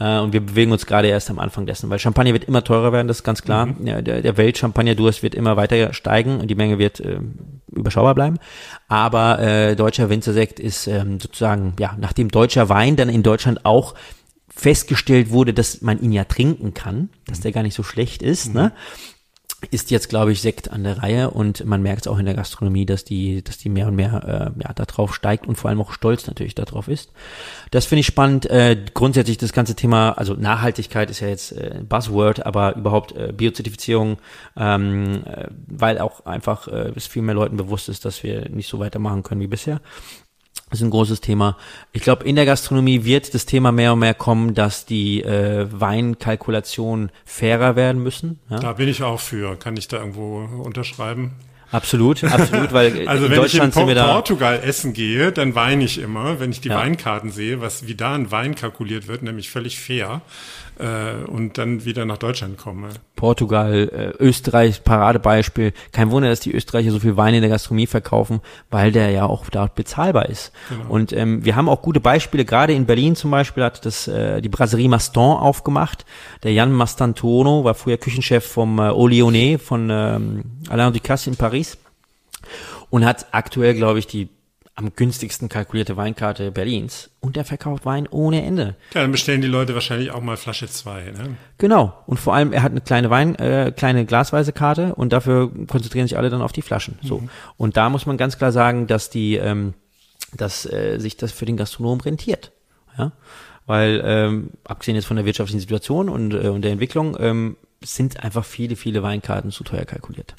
Äh, und wir bewegen uns gerade erst am Anfang dessen, weil Champagner wird immer teurer werden, das ist ganz klar. Ja, der der Welt-Champagner-Durst wird immer weiter steigen und die Menge wird äh, überschaubar bleiben. Aber äh, deutscher Winzersekt ist ähm, sozusagen, ja, nachdem deutscher Wein dann in Deutschland auch festgestellt wurde, dass man ihn ja trinken kann, dass der gar nicht so schlecht ist, ne? Ist jetzt, glaube ich, Sekt an der Reihe und man merkt es auch in der Gastronomie, dass die, dass die mehr und mehr äh, ja, da drauf steigt und vor allem auch stolz natürlich darauf ist. Das finde ich spannend. Äh, grundsätzlich das ganze Thema, also Nachhaltigkeit ist ja jetzt äh, Buzzword, aber überhaupt äh, Biozertifizierung, ähm, äh, weil auch einfach äh, es viel mehr Leuten bewusst ist, dass wir nicht so weitermachen können wie bisher. Das ist ein großes Thema. Ich glaube, in der Gastronomie wird das Thema mehr und mehr kommen, dass die äh, Weinkalkulationen fairer werden müssen. Ja? Da bin ich auch für. Kann ich da irgendwo unterschreiben? Absolut, absolut, weil Also in wenn Deutschland ich in sind wir Po- da. Portugal essen gehe, dann weine ich immer, wenn ich die Ja. Weinkarten sehe, was wie da ein Wein kalkuliert wird, nämlich völlig fair. Äh, und dann wieder nach Deutschland komme. Portugal, äh, Österreich, Paradebeispiel. Kein Wunder, dass die Österreicher so viel Wein in der Gastronomie verkaufen, weil der ja auch dort bezahlbar ist. Genau. Und ähm, wir haben auch gute Beispiele, gerade in Berlin zum Beispiel hat das äh, die Brasserie Maston aufgemacht. Der Jan Mastantono war früher Küchenchef vom äh, Olionet von ähm, Alain Ducasse in Paris und hat aktuell, glaube ich, die am günstigsten kalkulierte Weinkarte Berlins und der verkauft Wein ohne Ende. Ja, dann bestellen die Leute wahrscheinlich auch mal Flasche zwei. Ne? Genau. Und vor allem, er hat eine kleine Wein, äh, kleine glasweise Karte und dafür konzentrieren sich alle dann auf die Flaschen. So. Mhm. Und da muss man ganz klar sagen, dass die, ähm, dass äh, sich das für den Gastronom rentiert. Ja. Weil, ähm, abgesehen jetzt von der wirtschaftlichen Situation und, äh, und der Entwicklung, ähm, sind einfach viele, viele Weinkarten zu teuer kalkuliert.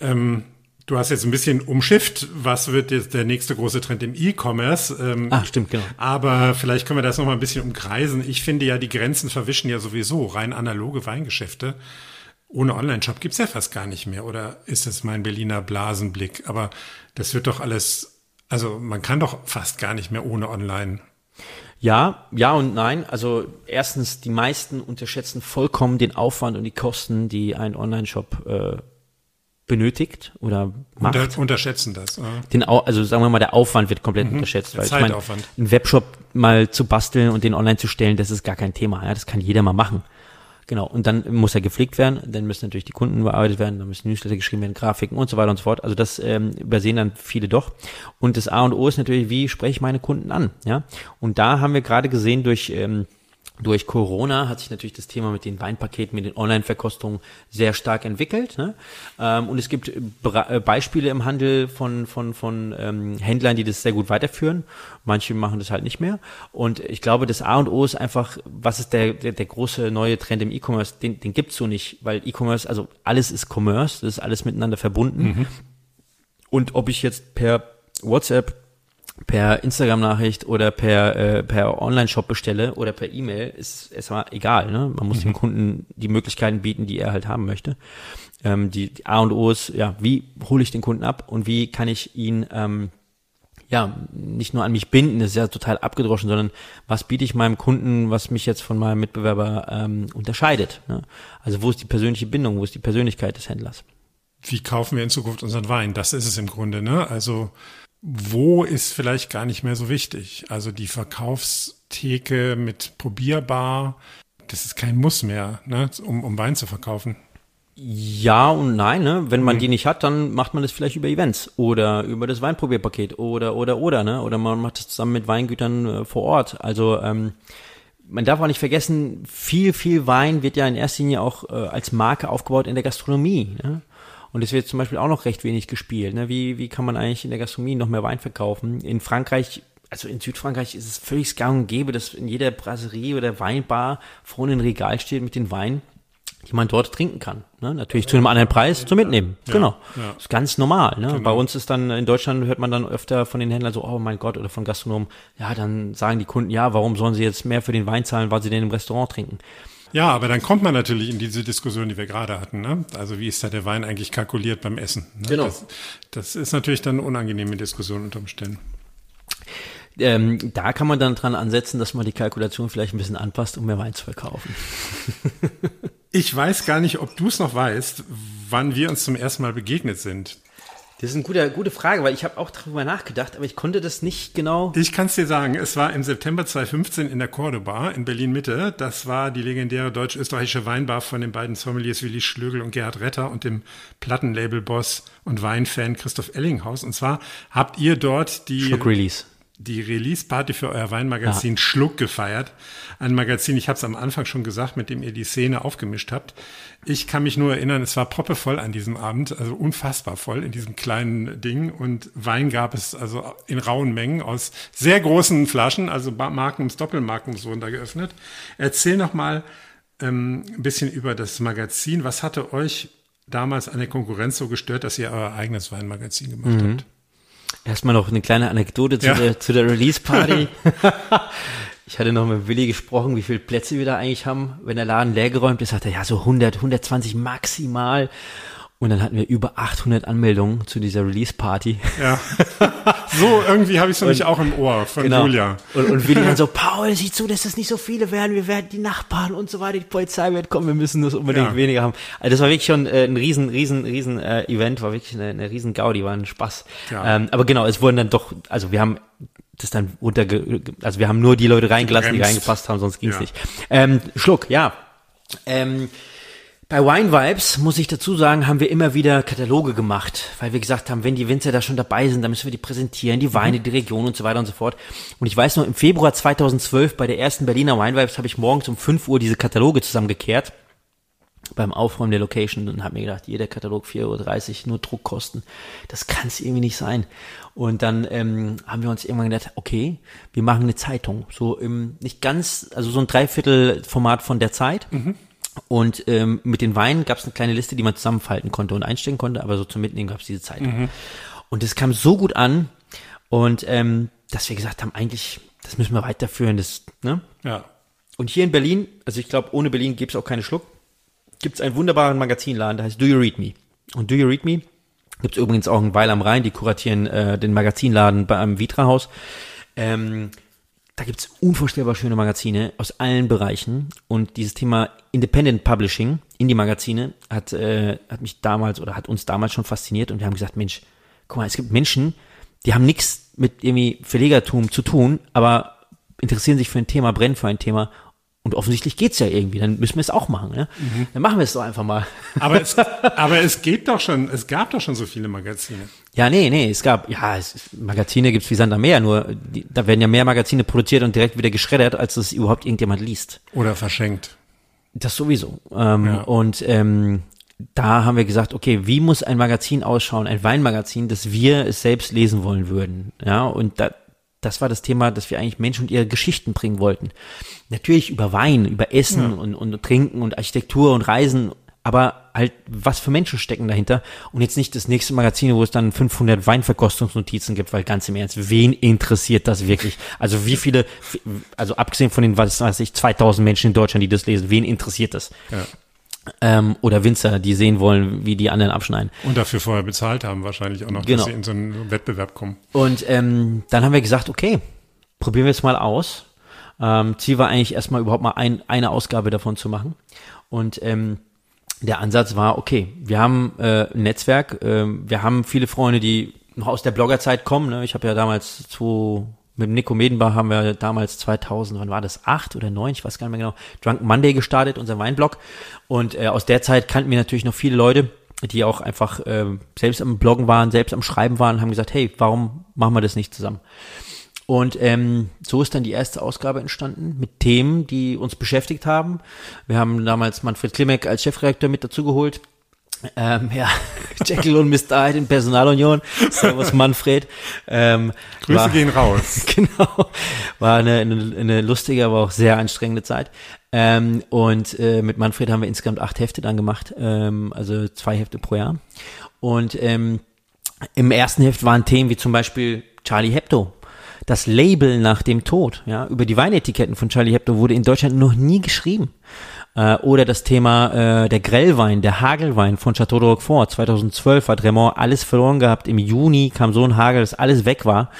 Ähm Du hast jetzt ein bisschen umschifft, was wird jetzt der nächste große Trend im E-Commerce? Ähm, Ach, stimmt, genau. Aber vielleicht können wir das noch mal ein bisschen umkreisen. Ich finde ja, die Grenzen verwischen ja sowieso rein analoge Weingeschäfte. Ohne Online-Shop gibt's ja fast gar nicht mehr. Oder ist es mein Berliner Blasenblick? Aber das wird doch alles, also man kann doch fast gar nicht mehr ohne Online. Ja, ja und nein. Also erstens, die meisten unterschätzen vollkommen den Aufwand und die Kosten, die ein Online-Shop äh, benötigt oder macht. Unter, unterschätzen das. Ja. Den, also sagen wir mal, der Aufwand wird komplett mhm. unterschätzt. Weil Zeitaufwand. Ich mein, einen Webshop mal zu basteln und den online zu stellen, das ist gar kein Thema. Ja, das kann jeder mal machen. Genau. Und dann muss er gepflegt werden, dann müssen natürlich die Kunden bearbeitet werden, dann müssen Newsletter geschrieben werden, Grafiken und so weiter und so fort. Also das ähm, übersehen dann viele doch. Und das A und O ist natürlich, wie spreche ich meine Kunden an? Ja. Und da haben wir gerade gesehen durch ähm, durch Corona hat sich natürlich das Thema mit den Weinpaketen, mit den Online-Verkostungen sehr stark entwickelt. Ne? Ähm, und es gibt Be Beispiele im Handel von, von, von ähm, Händlern, die das sehr gut weiterführen. Manche machen das halt nicht mehr. Und ich glaube, das A und O ist einfach, was ist der, der, der große neue Trend im E-Commerce? Den, den gibt's so nicht, weil E-Commerce, also alles ist Commerce, das ist alles miteinander verbunden. Mhm. Und ob ich jetzt per WhatsApp per Instagram-Nachricht oder per, äh, per Online-Shop bestelle oder per E-Mail, ist erstmal egal. Ne? Man muss mhm. dem Kunden die Möglichkeiten bieten, die er halt haben möchte. Ähm, die, die A und O ist, ja, wie hole ich den Kunden ab und wie kann ich ihn ähm, ja, nicht nur an mich binden, das ist ja total abgedroschen, sondern was biete ich meinem Kunden, was mich jetzt von meinem Mitbewerber ähm, unterscheidet. Ne? Also wo ist die persönliche Bindung, wo ist die Persönlichkeit des Händlers? Wie kaufen wir in Zukunft unseren Wein? Das ist es im Grunde, ne? Also wo ist vielleicht gar nicht mehr so wichtig. Also die Verkaufstheke mit probierbar, das ist kein Muss mehr, ne, um, um Wein zu verkaufen. Ja und nein, ne? Wenn man mhm. die nicht hat, dann macht man das vielleicht über Events oder über das Weinprobierpaket oder oder oder, ne? Oder man macht es zusammen mit Weingütern äh, vor Ort. Also ähm, man darf auch nicht vergessen, viel, viel Wein wird ja in erster Linie auch äh, als Marke aufgebaut in der Gastronomie. Ne? Und es wird zum Beispiel auch noch recht wenig gespielt. Ne? Wie, wie kann man eigentlich in der Gastronomie noch mehr Wein verkaufen? In Frankreich also in Südfrankreich ist es völlig gang und gäbe, dass in jeder Brasserie oder Weinbar vorne ein Regal steht mit den Weinen, die man dort trinken kann. Ne? Natürlich zu einem anderen Preis zum Mitnehmen. Ja, genau. Ja. Das ist ganz normal. Ne? Genau. Bei uns ist dann, in Deutschland hört man dann öfter von den Händlern so, oh mein Gott, oder von Gastronomen, ja, dann sagen die Kunden, ja, warum sollen sie jetzt mehr für den Wein zahlen, weil sie den im Restaurant trinken? Ja, aber dann kommt man natürlich in diese Diskussion, die wir gerade hatten. Ne? Also wie ist da der Wein eigentlich kalkuliert beim Essen? Ne? Genau. Das, das, ist natürlich dann eine unangenehme Diskussion unter Umständen. Ähm, da kann man dann dran ansetzen, dass man die Kalkulation vielleicht ein bisschen anpasst, um mehr Wein zu verkaufen. ich weiß gar nicht, ob du es noch weißt, wann wir uns zum ersten Mal begegnet sind. Das ist eine gute, gute Frage, weil ich habe auch darüber nachgedacht, aber ich konnte das nicht genau. Ich kann es dir sagen, es war im September 2015 in der Cordoba in Berlin-Mitte. Das war die legendäre deutsch-österreichische Weinbar von den beiden Sommeliers Willi Schlögel und Gerhard Retter und dem Plattenlabel-Boss und Weinfan Christoph Ellinghaus. Und zwar habt ihr dort die... Schluck Release die Release-Party für euer Weinmagazin ja. Schluck gefeiert. Ein Magazin, ich habe es am Anfang schon gesagt, mit dem ihr die Szene aufgemischt habt. Ich kann mich nur erinnern, es war proppevoll an diesem Abend, also unfassbar voll in diesem kleinen Ding. Und Wein gab es also in rauen Mengen aus sehr großen Flaschen, also Magnums, Doppelmagnums wurden da geöffnet. Erzähl noch mal ähm, ein bisschen über das Magazin. Was hatte euch damals an der Konkurrenz so gestört, dass ihr euer eigenes Weinmagazin gemacht mhm. habt? Erstmal noch eine kleine Anekdote zu ja. der, zu der Release-Party. ich hatte noch mit Willi gesprochen, wie viele Plätze wir da eigentlich haben. Wenn der Laden leergeräumt ist, sagt er, ja, so 100, 120 maximal. Und dann hatten wir über 800 Anmeldungen zu dieser Release-Party. Ja. So, irgendwie habe ich es nämlich auch im Ohr von Julia. Und, und Willi dann so, Paul, sieh zu, dass es nicht so viele werden. Wir werden die Nachbarn und so weiter, die Polizei wird kommen, wir müssen das unbedingt Ja. weniger haben. Also das war wirklich schon äh, ein riesen, riesen, riesen äh, Event, war wirklich eine, eine riesen Gaudi, war ein Spaß. Ja. Ähm, aber genau, es wurden dann doch, also wir haben das dann runterge, also wir haben nur die Leute reingelassen, die Gebremst. reingepasst haben, sonst ging's Ja. nicht. Ähm, Schluck, ja. Ähm, bei Wine Vibes, muss ich dazu sagen, haben wir immer wieder Kataloge gemacht, weil wir gesagt haben, wenn die Winzer da schon dabei sind, dann müssen wir die präsentieren, die Weine, die Region und so weiter und so fort. Und ich weiß noch, im Februar 2012 bei der ersten Berliner Wine Vibes habe ich morgens um 5 Uhr diese Kataloge zusammengekehrt beim Aufräumen der Location und habe mir gedacht, jeder Katalog 4,30 Uhr, nur Druckkosten. Das kann es irgendwie nicht sein. Und dann ähm, haben wir uns irgendwann gedacht, okay, wir machen eine Zeitung. So im, nicht ganz, also so ein Dreiviertelformat von der Zeit. Und ähm, mit den Weinen gab es eine kleine Liste, die man zusammenfalten konnte und einstellen konnte, aber so zum Mitnehmen gab es diese Zeitung. Und das kam so gut an und ähm, dass wir gesagt haben, eigentlich, das müssen wir weiterführen. Das, ne? Ja. Und hier in Berlin, also ich glaube, ohne Berlin gäbe es auch keine Schluck, gibt es einen wunderbaren Magazinladen, der heißt Do You Read Me? Und Do You Read Me gibt es übrigens auch in Weil am Rhein, die kuratieren äh, den Magazinladen beim Vitra-Haus. Ähm, da gibt's unvorstellbar schöne Magazine aus allen Bereichen. Und dieses Thema Independent Publishing, Indie-Magazine, hat, äh, hat mich damals oder hat uns damals schon fasziniert. Und wir haben gesagt, Mensch, guck mal, es gibt Menschen, die haben nichts mit irgendwie Verlegertum zu tun, aber interessieren sich für ein Thema, brennen für ein Thema. Und offensichtlich geht's ja irgendwie, dann müssen wir es auch machen. Ne? Dann machen wir es doch einfach mal. Aber es, aber es geht doch schon, es gab doch schon so viele Magazine. Ja, nee, nee, es gab, ja, es, Magazine gibt's wie Sand am Meer, nur die, da werden ja mehr Magazine produziert und direkt wieder geschreddert, als es überhaupt irgendjemand liest. Oder verschenkt. Das sowieso. Ähm, Ja. Und ähm, da haben wir gesagt, okay, wie muss ein Magazin ausschauen, ein Weinmagazin, dass wir es selbst lesen wollen würden. Ja, und da, das war das Thema, dass wir eigentlich Menschen und ihre Geschichten bringen wollten. Natürlich über Wein, über Essen und, und Trinken und Architektur und Reisen, aber halt, was für Menschen stecken dahinter und jetzt nicht das nächste Magazin, wo es dann 500 Weinverkostungsnotizen gibt, weil ganz im Ernst, wen interessiert das wirklich? Also wie viele, also abgesehen von den, was weiß ich, 2000 Menschen in Deutschland, die das lesen, wen interessiert das? Ja. ähm, oder Winzer, die sehen wollen, wie die anderen abschneiden. Und dafür vorher bezahlt haben wahrscheinlich auch noch, Genau. dass sie in so einen Wettbewerb kommen. Und ähm, dann haben wir gesagt, okay, probieren wir es mal aus. Ähm, Ziel war eigentlich erstmal überhaupt mal ein, eine Ausgabe davon zu machen. Und ähm, der Ansatz war, okay, wir haben äh, ein Netzwerk, ähm, wir haben viele Freunde, die noch aus der Bloggerzeit kommen. Ne? Ich habe ja damals zu, mit Nico Medenbach haben wir damals 2000, wann war das, acht oder neun, ich weiß gar nicht mehr genau, Drunk Monday gestartet, unser Weinblog. Und äh, aus der Zeit kannten wir natürlich noch viele Leute, die auch einfach äh, selbst am Bloggen waren, selbst am Schreiben waren, haben gesagt, hey, warum machen wir das nicht zusammen? Und ähm, so ist dann die erste Ausgabe entstanden mit Themen, die uns beschäftigt haben. Wir haben damals Manfred Klimek als Chefredakteur mit dazugeholt. Ähm, ja, Jekyll und Mr. Hyde in Personalunion. Servus Manfred. Ähm, Grüße war, gehen raus. genau. War eine, eine, eine lustige, aber auch sehr anstrengende Zeit. Ähm, und äh, mit Manfred haben wir insgesamt acht Hefte dann gemacht, ähm, also zwei Hefte pro Jahr. Und ähm, im ersten Heft waren Themen wie zum Beispiel Charlie Hebdo. Das Label nach dem Tod, ja, über die Weinetiketten von Charlie Hebdo wurde in Deutschland noch nie geschrieben. Äh, oder das Thema äh, der Grellwein, der Hagelwein von Chateau de Roquefort. 2012 hat Raymond alles verloren gehabt. Im Juni kam so ein Hagel, dass alles weg war.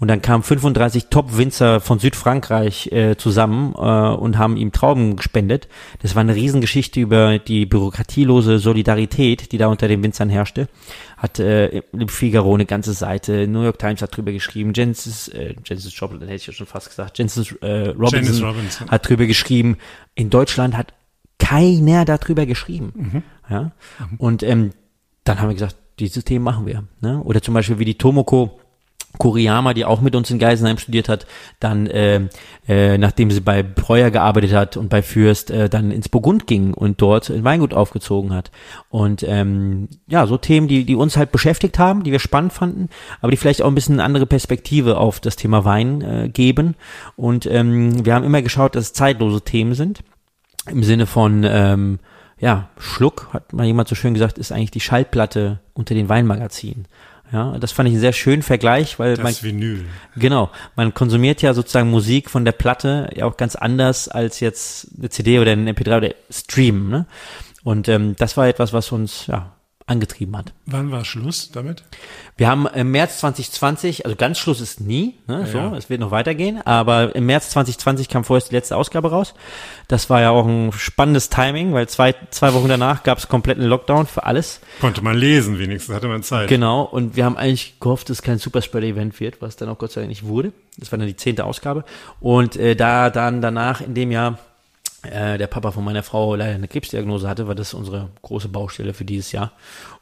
Und dann kamen 35 Top-Winzer von Südfrankreich äh, zusammen äh, und haben ihm Trauben gespendet. Das war eine Riesengeschichte über die bürokratielose Solidarität, die da unter den Winzern herrschte. Hat äh, Figaro eine ganze Seite, New York Times hat drüber geschrieben, Jensis, äh, Jensis Joplin, hätte ich ja schon fast gesagt, Jensis äh, Robinson, Robinson. hat drüber geschrieben. In Deutschland hat keiner darüber geschrieben. Ja? Und ähm, dann haben wir gesagt, dieses Thema machen wir. Ne? Oder zum Beispiel wie die Tomoko Kuriyama, die auch mit uns in Geisenheim studiert hat, dann, äh, äh, nachdem sie bei Breuer gearbeitet hat und bei Fürst, äh, dann ins Burgund ging und dort ein Weingut aufgezogen hat. Und ähm, ja, so Themen, die, die uns halt beschäftigt haben, die wir spannend fanden, aber die vielleicht auch ein bisschen eine andere Perspektive auf das Thema Wein äh, geben. Und ähm, wir haben immer geschaut, dass es zeitlose Themen sind. Im Sinne von, ähm, ja, Schluck, hat mal jemand so schön gesagt, ist eigentlich die Schallplatte unter den Weinmagazinen. Ja, das fand ich einen sehr schönen Vergleich, weil man, Das Vinyl. genau, man konsumiert ja sozusagen Musik von der Platte ja auch ganz anders als jetzt eine CD oder ein MP3 oder Stream, ne? Und ähm, das war etwas, was uns ja angetrieben hat. Wann war Schluss damit? Wir haben im März 2020, also ganz Schluss ist nie, ne, so, Ja. es wird noch weitergehen, aber im März 2020 kam vorerst die letzte Ausgabe raus. Das war ja auch ein spannendes Timing, weil zwei, zwei Wochen danach gab es kompletten Lockdown für alles. Konnte man lesen, wenigstens hatte man Zeit. Genau, und wir haben eigentlich gehofft, dass es kein Superspreader-Event wird, was dann auch Gott sei Dank nicht wurde. Das war dann die zehnte Ausgabe. Und äh, da dann danach in dem Jahr äh, der Papa von meiner Frau leider eine Krebsdiagnose hatte, war das unsere große Baustelle für dieses Jahr.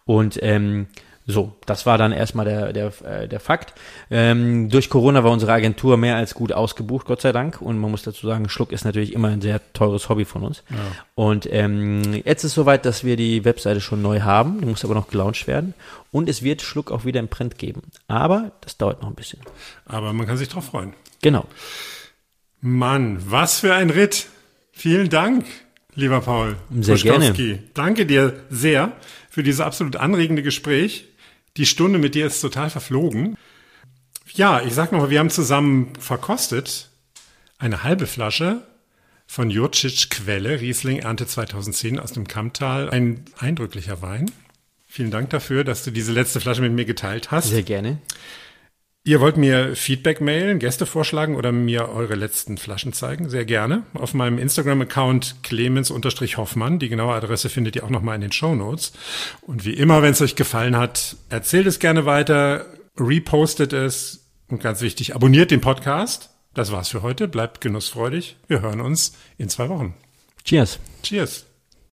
Und ähm, so, das war dann erstmal der, der, äh, der Fakt. Ähm, durch Corona war unsere Agentur mehr als gut ausgebucht, Gott sei Dank. Und man muss dazu sagen, Schluck ist natürlich immer ein sehr teures Hobby von uns. Und ähm, jetzt ist soweit, dass wir die Webseite schon neu haben. Die muss aber noch gelauncht werden. Und es wird Schluck auch wieder im Print geben. Aber das dauert noch ein bisschen. Aber man kann sich drauf freuen. Genau. Mann, was für ein Ritt. Vielen Dank, lieber Paul. Sehr Puschkowski. Danke dir sehr für dieses absolut anregende Gespräch. Die Stunde mit dir ist total verflogen. Ja, ich sag noch mal, wir haben zusammen verkostet eine halbe Flasche von Jurcic Quelle, Riesling Ernte 2010 aus dem Kammtal. Ein eindrücklicher Wein. Vielen Dank dafür, dass du diese letzte Flasche mit mir geteilt hast. Sehr gerne. Ihr wollt mir Feedback mailen, Gäste vorschlagen oder mir eure letzten Flaschen zeigen? Sehr gerne. Auf meinem Instagram-Account clemens-hoffmann. Die genaue Adresse findet ihr auch nochmal in den Show Notes. Und wie immer, wenn es euch gefallen hat, erzählt es gerne weiter, repostet es und ganz wichtig, abonniert den Podcast. Das war's für heute. Bleibt genussfreudig. Wir hören uns in zwei Wochen. Cheers. Cheers.